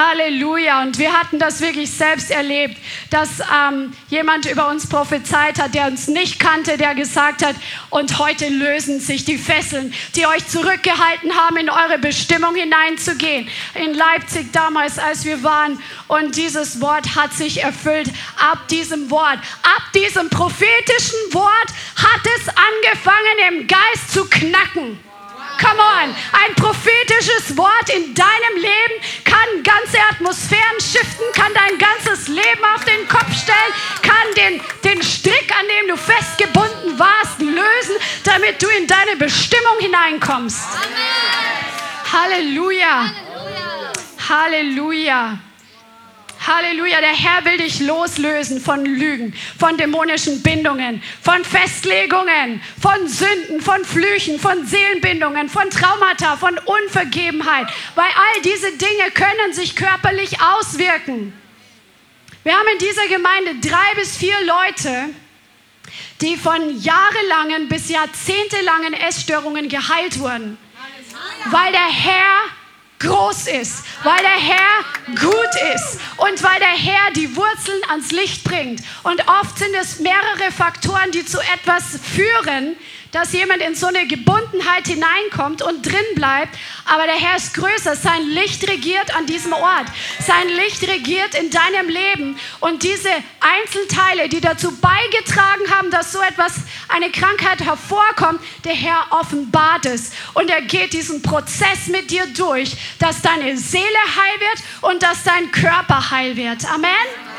Halleluja. Und wir hatten das wirklich selbst erlebt, dass ähm, jemand über uns prophezeit hat, der uns nicht kannte, der gesagt hat, und heute lösen sich die Fesseln, die euch zurückgehalten haben, in eure Bestimmung hineinzugehen. In Leipzig damals, als wir waren. Und dieses Wort hat sich erfüllt. Ab diesem Wort, ab diesem prophetischen Wort hat es angefangen, im Geist zu knacken. Come on. Ein prophetisches Wort in deinem Leben kann ganze Atmosphären shiften, kann dein ganzes Leben auf den Kopf stellen, kann den, den Strick, an dem du festgebunden warst, lösen, damit du in deine Bestimmung hineinkommst. Amen. Halleluja. Halleluja. Halleluja. Halleluja, der Herr will dich loslösen von Lügen, von dämonischen Bindungen, von Festlegungen, von Sünden, von Flüchen, von Seelenbindungen, von Traumata, von Unvergebenheit, weil all diese Dinge können sich körperlich auswirken. Wir haben in dieser Gemeinde drei bis vier Leute, die von jahrelangen bis jahrzehntelangen Essstörungen geheilt wurden, weil der Herr groß ist, weil der Herr gut ist und weil der Herr die Wurzeln ans Licht bringt. Und oft sind es mehrere Faktoren, die zu etwas führen, dass jemand in so eine Gebundenheit hineinkommt und drin bleibt. Aber der Herr ist größer. Sein Licht regiert an diesem Ort. Sein Licht regiert in deinem Leben. Und diese Einzelteile, die dazu beigetragen haben, dass so etwas, eine Krankheit hervorkommt, der Herr offenbart es. Und er geht diesen Prozess mit dir durch, dass deine Seele heil wird und dass dein Körper heil wird. Amen. Amen.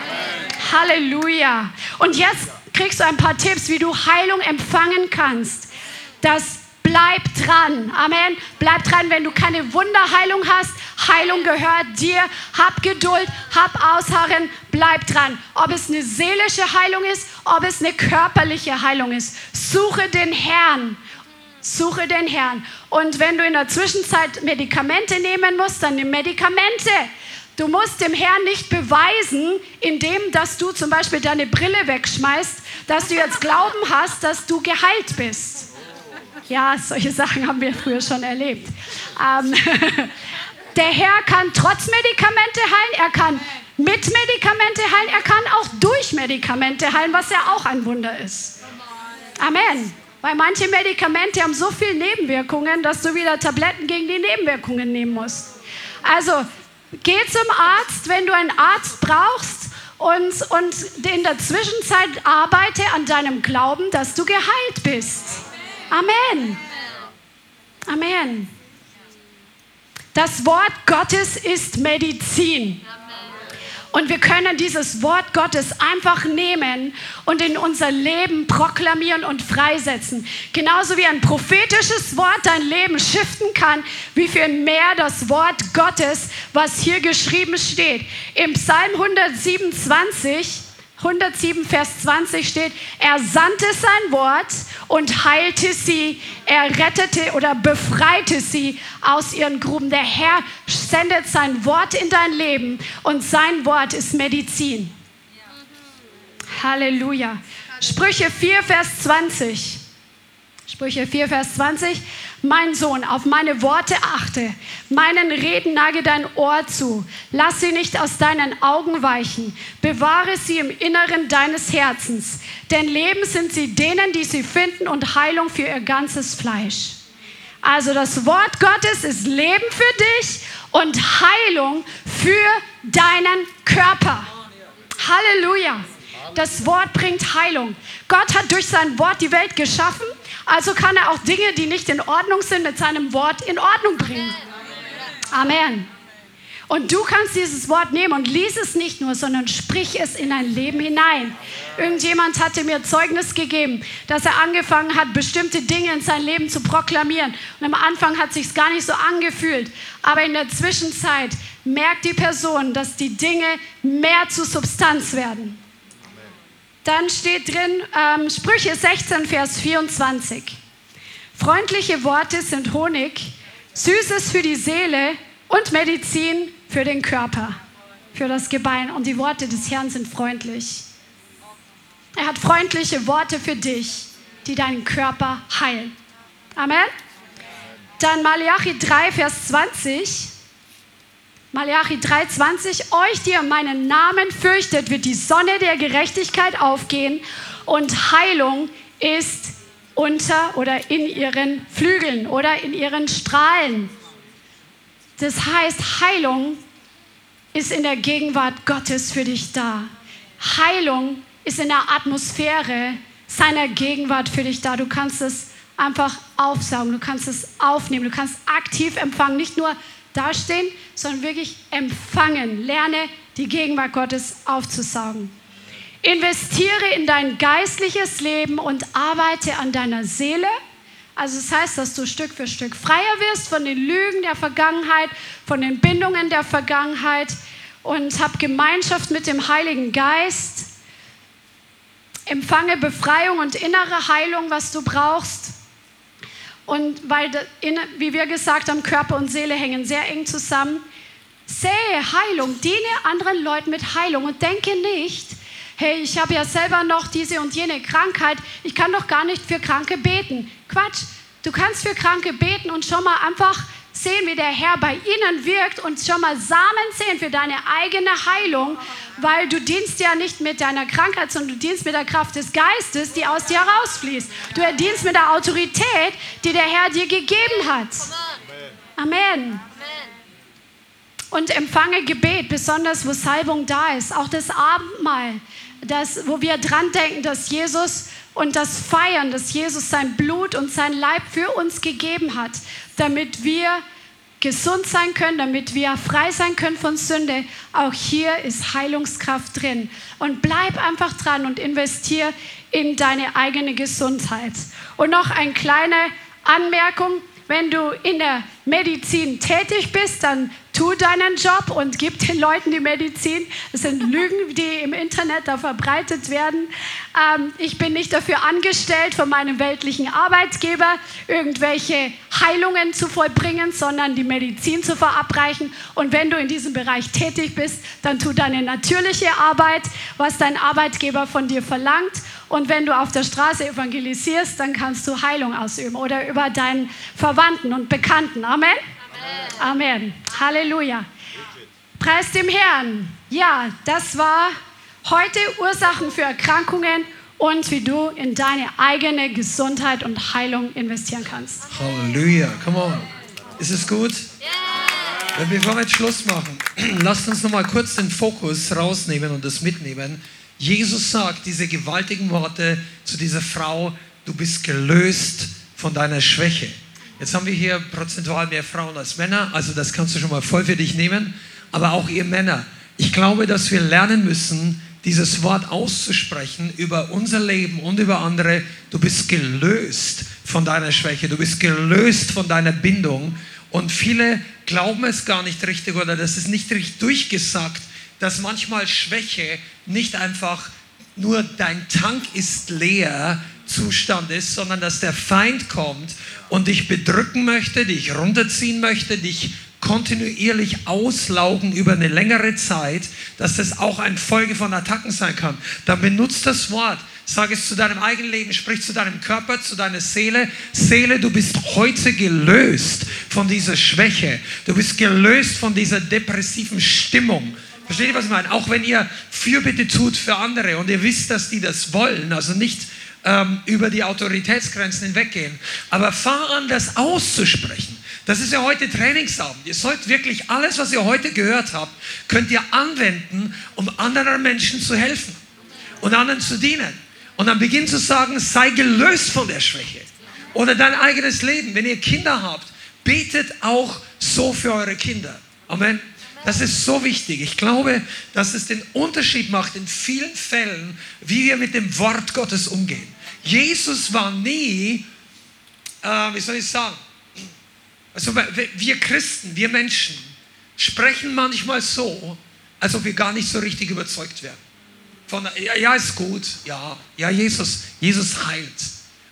Halleluja. Und jetzt kriegst du ein paar Tipps, wie du Heilung empfangen kannst. Das bleib dran. Amen. Bleib dran, wenn du keine Wunderheilung hast. Heilung gehört dir. Hab Geduld, hab Ausharren, bleib dran. Ob es eine seelische Heilung ist, ob es eine körperliche Heilung ist. Suche den Herrn. Suche den Herrn. Und wenn du in der Zwischenzeit Medikamente nehmen musst, dann nimm Medikamente. Du musst dem Herrn nicht beweisen, indem dass du zum Beispiel deine Brille wegschmeißt, dass du jetzt Glauben hast, dass du geheilt bist. Ja, solche Sachen haben wir früher schon erlebt. Ähm, der Herr kann trotz Medikamente heilen, er kann mit Medikamente heilen, er kann auch durch Medikamente heilen, was ja auch ein Wunder ist. Amen. Weil manche Medikamente haben so viele Nebenwirkungen, dass du wieder Tabletten gegen die Nebenwirkungen nehmen musst. Also geh zum Arzt, wenn du einen Arzt brauchst und, und in der Zwischenzeit arbeite an deinem Glauben, dass du geheilt bist. Amen. Amen. Das Wort Gottes ist Medizin. Und wir können dieses Wort Gottes einfach nehmen und in unser Leben proklamieren und freisetzen. Genauso wie ein prophetisches Wort dein Leben shiften kann, wie viel mehr das Wort Gottes, was hier geschrieben steht. Im Psalm 127 107, Vers 20 steht, er sandte sein Wort und heilte sie, er rettete oder befreite sie aus ihren Gruben. Der Herr sendet sein Wort in dein Leben und sein Wort ist Medizin. Halleluja. Sprüche 4, Vers 20. Sprüche 4, Vers 20. Mein Sohn, auf meine Worte achte, meinen Reden nage dein Ohr zu, lass sie nicht aus deinen Augen weichen, bewahre sie im Inneren deines Herzens, denn Leben sind sie denen, die sie finden und Heilung für ihr ganzes Fleisch. Also das Wort Gottes ist Leben für dich und Heilung für deinen Körper. Halleluja. Das Wort bringt Heilung. Gott hat durch sein Wort die Welt geschaffen also kann er auch Dinge, die nicht in Ordnung sind, mit seinem Wort in Ordnung bringen. Amen. Und du kannst dieses Wort nehmen und lies es nicht nur, sondern sprich es in dein Leben hinein. Irgendjemand hatte mir Zeugnis gegeben, dass er angefangen hat, bestimmte Dinge in sein Leben zu proklamieren. Und am Anfang hat sich gar nicht so angefühlt, aber in der Zwischenzeit merkt die Person, dass die Dinge mehr zu Substanz werden. Dann steht drin ähm, Sprüche 16, Vers 24. Freundliche Worte sind Honig, Süßes für die Seele und Medizin für den Körper, für das Gebein. Und die Worte des Herrn sind freundlich. Er hat freundliche Worte für dich, die deinen Körper heilen. Amen. Dann Malachi 3, Vers 20. Malachi 3,20, euch, die ihr meinen Namen fürchtet, wird die Sonne der Gerechtigkeit aufgehen und Heilung ist unter oder in ihren Flügeln oder in ihren Strahlen. Das heißt, Heilung ist in der Gegenwart Gottes für dich da. Heilung ist in der Atmosphäre seiner Gegenwart für dich da. Du kannst es einfach aufsaugen, du kannst es aufnehmen, du kannst aktiv empfangen, nicht nur dastehen, sondern wirklich empfangen. Lerne die Gegenwart Gottes aufzusaugen. Investiere in dein geistliches Leben und arbeite an deiner Seele. Also das heißt, dass du Stück für Stück freier wirst von den Lügen der Vergangenheit, von den Bindungen der Vergangenheit und hab Gemeinschaft mit dem Heiligen Geist. Empfange Befreiung und innere Heilung, was du brauchst. Und weil, wie wir gesagt haben, Körper und Seele hängen sehr eng zusammen. Sehe Heilung, diene anderen Leuten mit Heilung und denke nicht, hey, ich habe ja selber noch diese und jene Krankheit, ich kann doch gar nicht für Kranke beten. Quatsch, du kannst für Kranke beten und schon mal einfach sehen, wie der Herr bei ihnen wirkt und schon mal Samen sehen für deine eigene Heilung, weil du dienst ja nicht mit deiner Krankheit, sondern du dienst mit der Kraft des Geistes, die aus dir herausfließt. Du dienst mit der Autorität, die der Herr dir gegeben hat. Amen. Und empfange Gebet, besonders wo Salbung da ist. Auch das Abendmahl, das, wo wir dran denken, dass Jesus und das Feiern, dass Jesus sein Blut und sein Leib für uns gegeben hat, damit wir gesund sein können, damit wir frei sein können von Sünde. Auch hier ist Heilungskraft drin. Und bleib einfach dran und investier in deine eigene Gesundheit. Und noch eine kleine Anmerkung. Wenn du in der Medizin tätig bist, dann tu deinen Job und gib den Leuten die Medizin. Das sind Lügen, die im Internet da verbreitet werden. Ähm, ich bin nicht dafür angestellt, von meinem weltlichen Arbeitgeber irgendwelche Heilungen zu vollbringen, sondern die Medizin zu verabreichen. Und wenn du in diesem Bereich tätig bist, dann tu deine natürliche Arbeit, was dein Arbeitgeber von dir verlangt Und wenn du auf der Straße evangelisierst, dann kannst du Heilung ausüben oder über deinen Verwandten und Bekannten. Amen. Amen. Amen. Halleluja. Preis dem Herrn. Ja, das war heute Ursachen für Erkrankungen und wie du in deine eigene Gesundheit und Heilung investieren kannst. Halleluja. Come on. Ist es gut? Ja. Bevor wir jetzt Schluss machen, lasst uns noch mal kurz den Fokus rausnehmen und das mitnehmen. Jesus sagt diese gewaltigen Worte zu dieser Frau, du bist gelöst von deiner Schwäche. Jetzt haben wir hier prozentual mehr Frauen als Männer, also das kannst du schon mal voll für dich nehmen, aber auch ihr Männer. Ich glaube, dass wir lernen müssen, dieses Wort auszusprechen über unser Leben und über andere. Du bist gelöst von deiner Schwäche, du bist gelöst von deiner Bindung. Und viele glauben es gar nicht richtig oder das ist nicht richtig durchgesagt, dass manchmal Schwäche nicht einfach nur dein Tank ist leer Zustand ist, sondern dass der Feind kommt und dich bedrücken möchte, dich runterziehen möchte, dich kontinuierlich auslaugen über eine längere Zeit, dass das auch eine Folge von Attacken sein kann. Dann benutzt das Wort. Sag es zu deinem eigenen Leben, sprich zu deinem Körper, zu deiner Seele. Seele, du bist heute gelöst von dieser Schwäche. Du bist gelöst von dieser depressiven Stimmung. Versteht ihr, was ich meine? Auch wenn ihr Fürbitte tut für andere und ihr wisst, dass die das wollen, also nicht ähm, über die Autoritätsgrenzen hinweggehen, aber fahr an, das auszusprechen. Das ist ja heute Trainingsabend. Ihr sollt wirklich alles, was ihr heute gehört habt, könnt ihr anwenden, um anderen Menschen zu helfen und anderen zu dienen. Und dann beginnt zu sagen, sei gelöst von der Schwäche. Oder dein eigenes Leben. Wenn ihr Kinder habt, betet auch so für eure Kinder. Amen. Das ist so wichtig. Ich glaube, dass es den Unterschied macht in vielen Fällen, wie wir mit dem Wort Gottes umgehen. Jesus war nie, äh, wie soll ich sagen, also wir Christen, wir Menschen sprechen manchmal so, als ob wir gar nicht so richtig überzeugt werden. Von, ja, ja, ist gut, ja, ja, Jesus, Jesus heilt.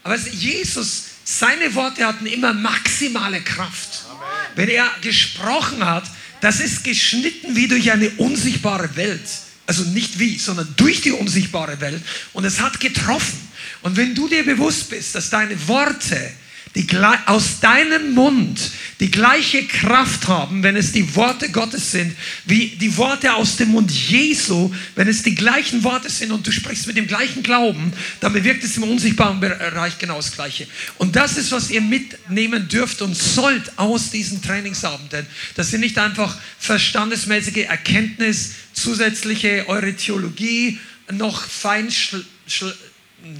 Aber Jesus, seine Worte hatten immer maximale Kraft. Amen. Wenn er gesprochen hat, das ist geschnitten wie durch eine unsichtbare Welt. Also nicht wie, sondern durch die unsichtbare Welt. Und es hat getroffen. Und wenn du dir bewusst bist, dass deine Worte die aus deinem Mund die gleiche Kraft haben, wenn es die Worte Gottes sind, wie die Worte aus dem Mund Jesu, wenn es die gleichen Worte sind und du sprichst mit dem gleichen Glauben, dann bewirkt es im unsichtbaren Bereich genau das Gleiche. Und das ist, was ihr mitnehmen dürft und sollt aus diesen Trainingsabenden, dass ihr nicht einfach verstandesmäßige Erkenntnis, zusätzliche eure Theologie noch fein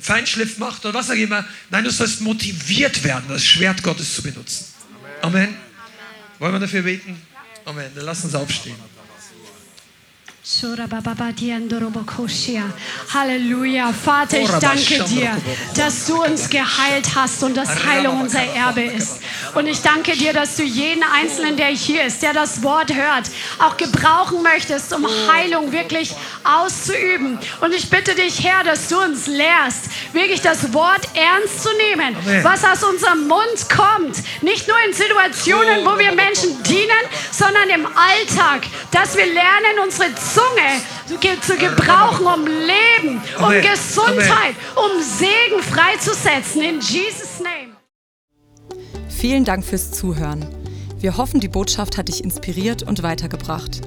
Feinschliff macht oder was auch immer. Nein, du sollst motiviert werden, das Schwert Gottes zu benutzen. Amen. Amen. Wollen wir dafür beten? Amen. Dann lass uns aufstehen. Halleluja. Vater, ich danke dir, dass du uns geheilt hast und dass Heilung unser Erbe ist. Und ich danke dir, dass du jeden Einzelnen, der hier ist, der das Wort hört, auch gebrauchen möchtest, um Heilung wirklich auszuüben. Und ich bitte dich, Herr, dass du uns lehrst, wirklich das Wort ernst zu nehmen, was aus unserem Mund kommt. Nicht nur in Situationen, wo wir Menschen dienen, sondern im Alltag, dass wir lernen, unsere Zunge zu gebrauchen, um Leben, um Gesundheit, um Segen freizusetzen. In Jesus' Name. Vielen Dank fürs Zuhören. Wir hoffen, die Botschaft hat dich inspiriert und weitergebracht.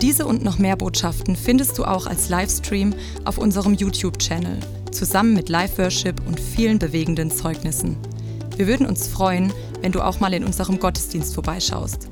Diese und noch mehr Botschaften findest du auch als Livestream auf unserem YouTube-Channel, zusammen mit Live-Worship und vielen bewegenden Zeugnissen. Wir würden uns freuen, wenn du auch mal in unserem Gottesdienst vorbeischaust.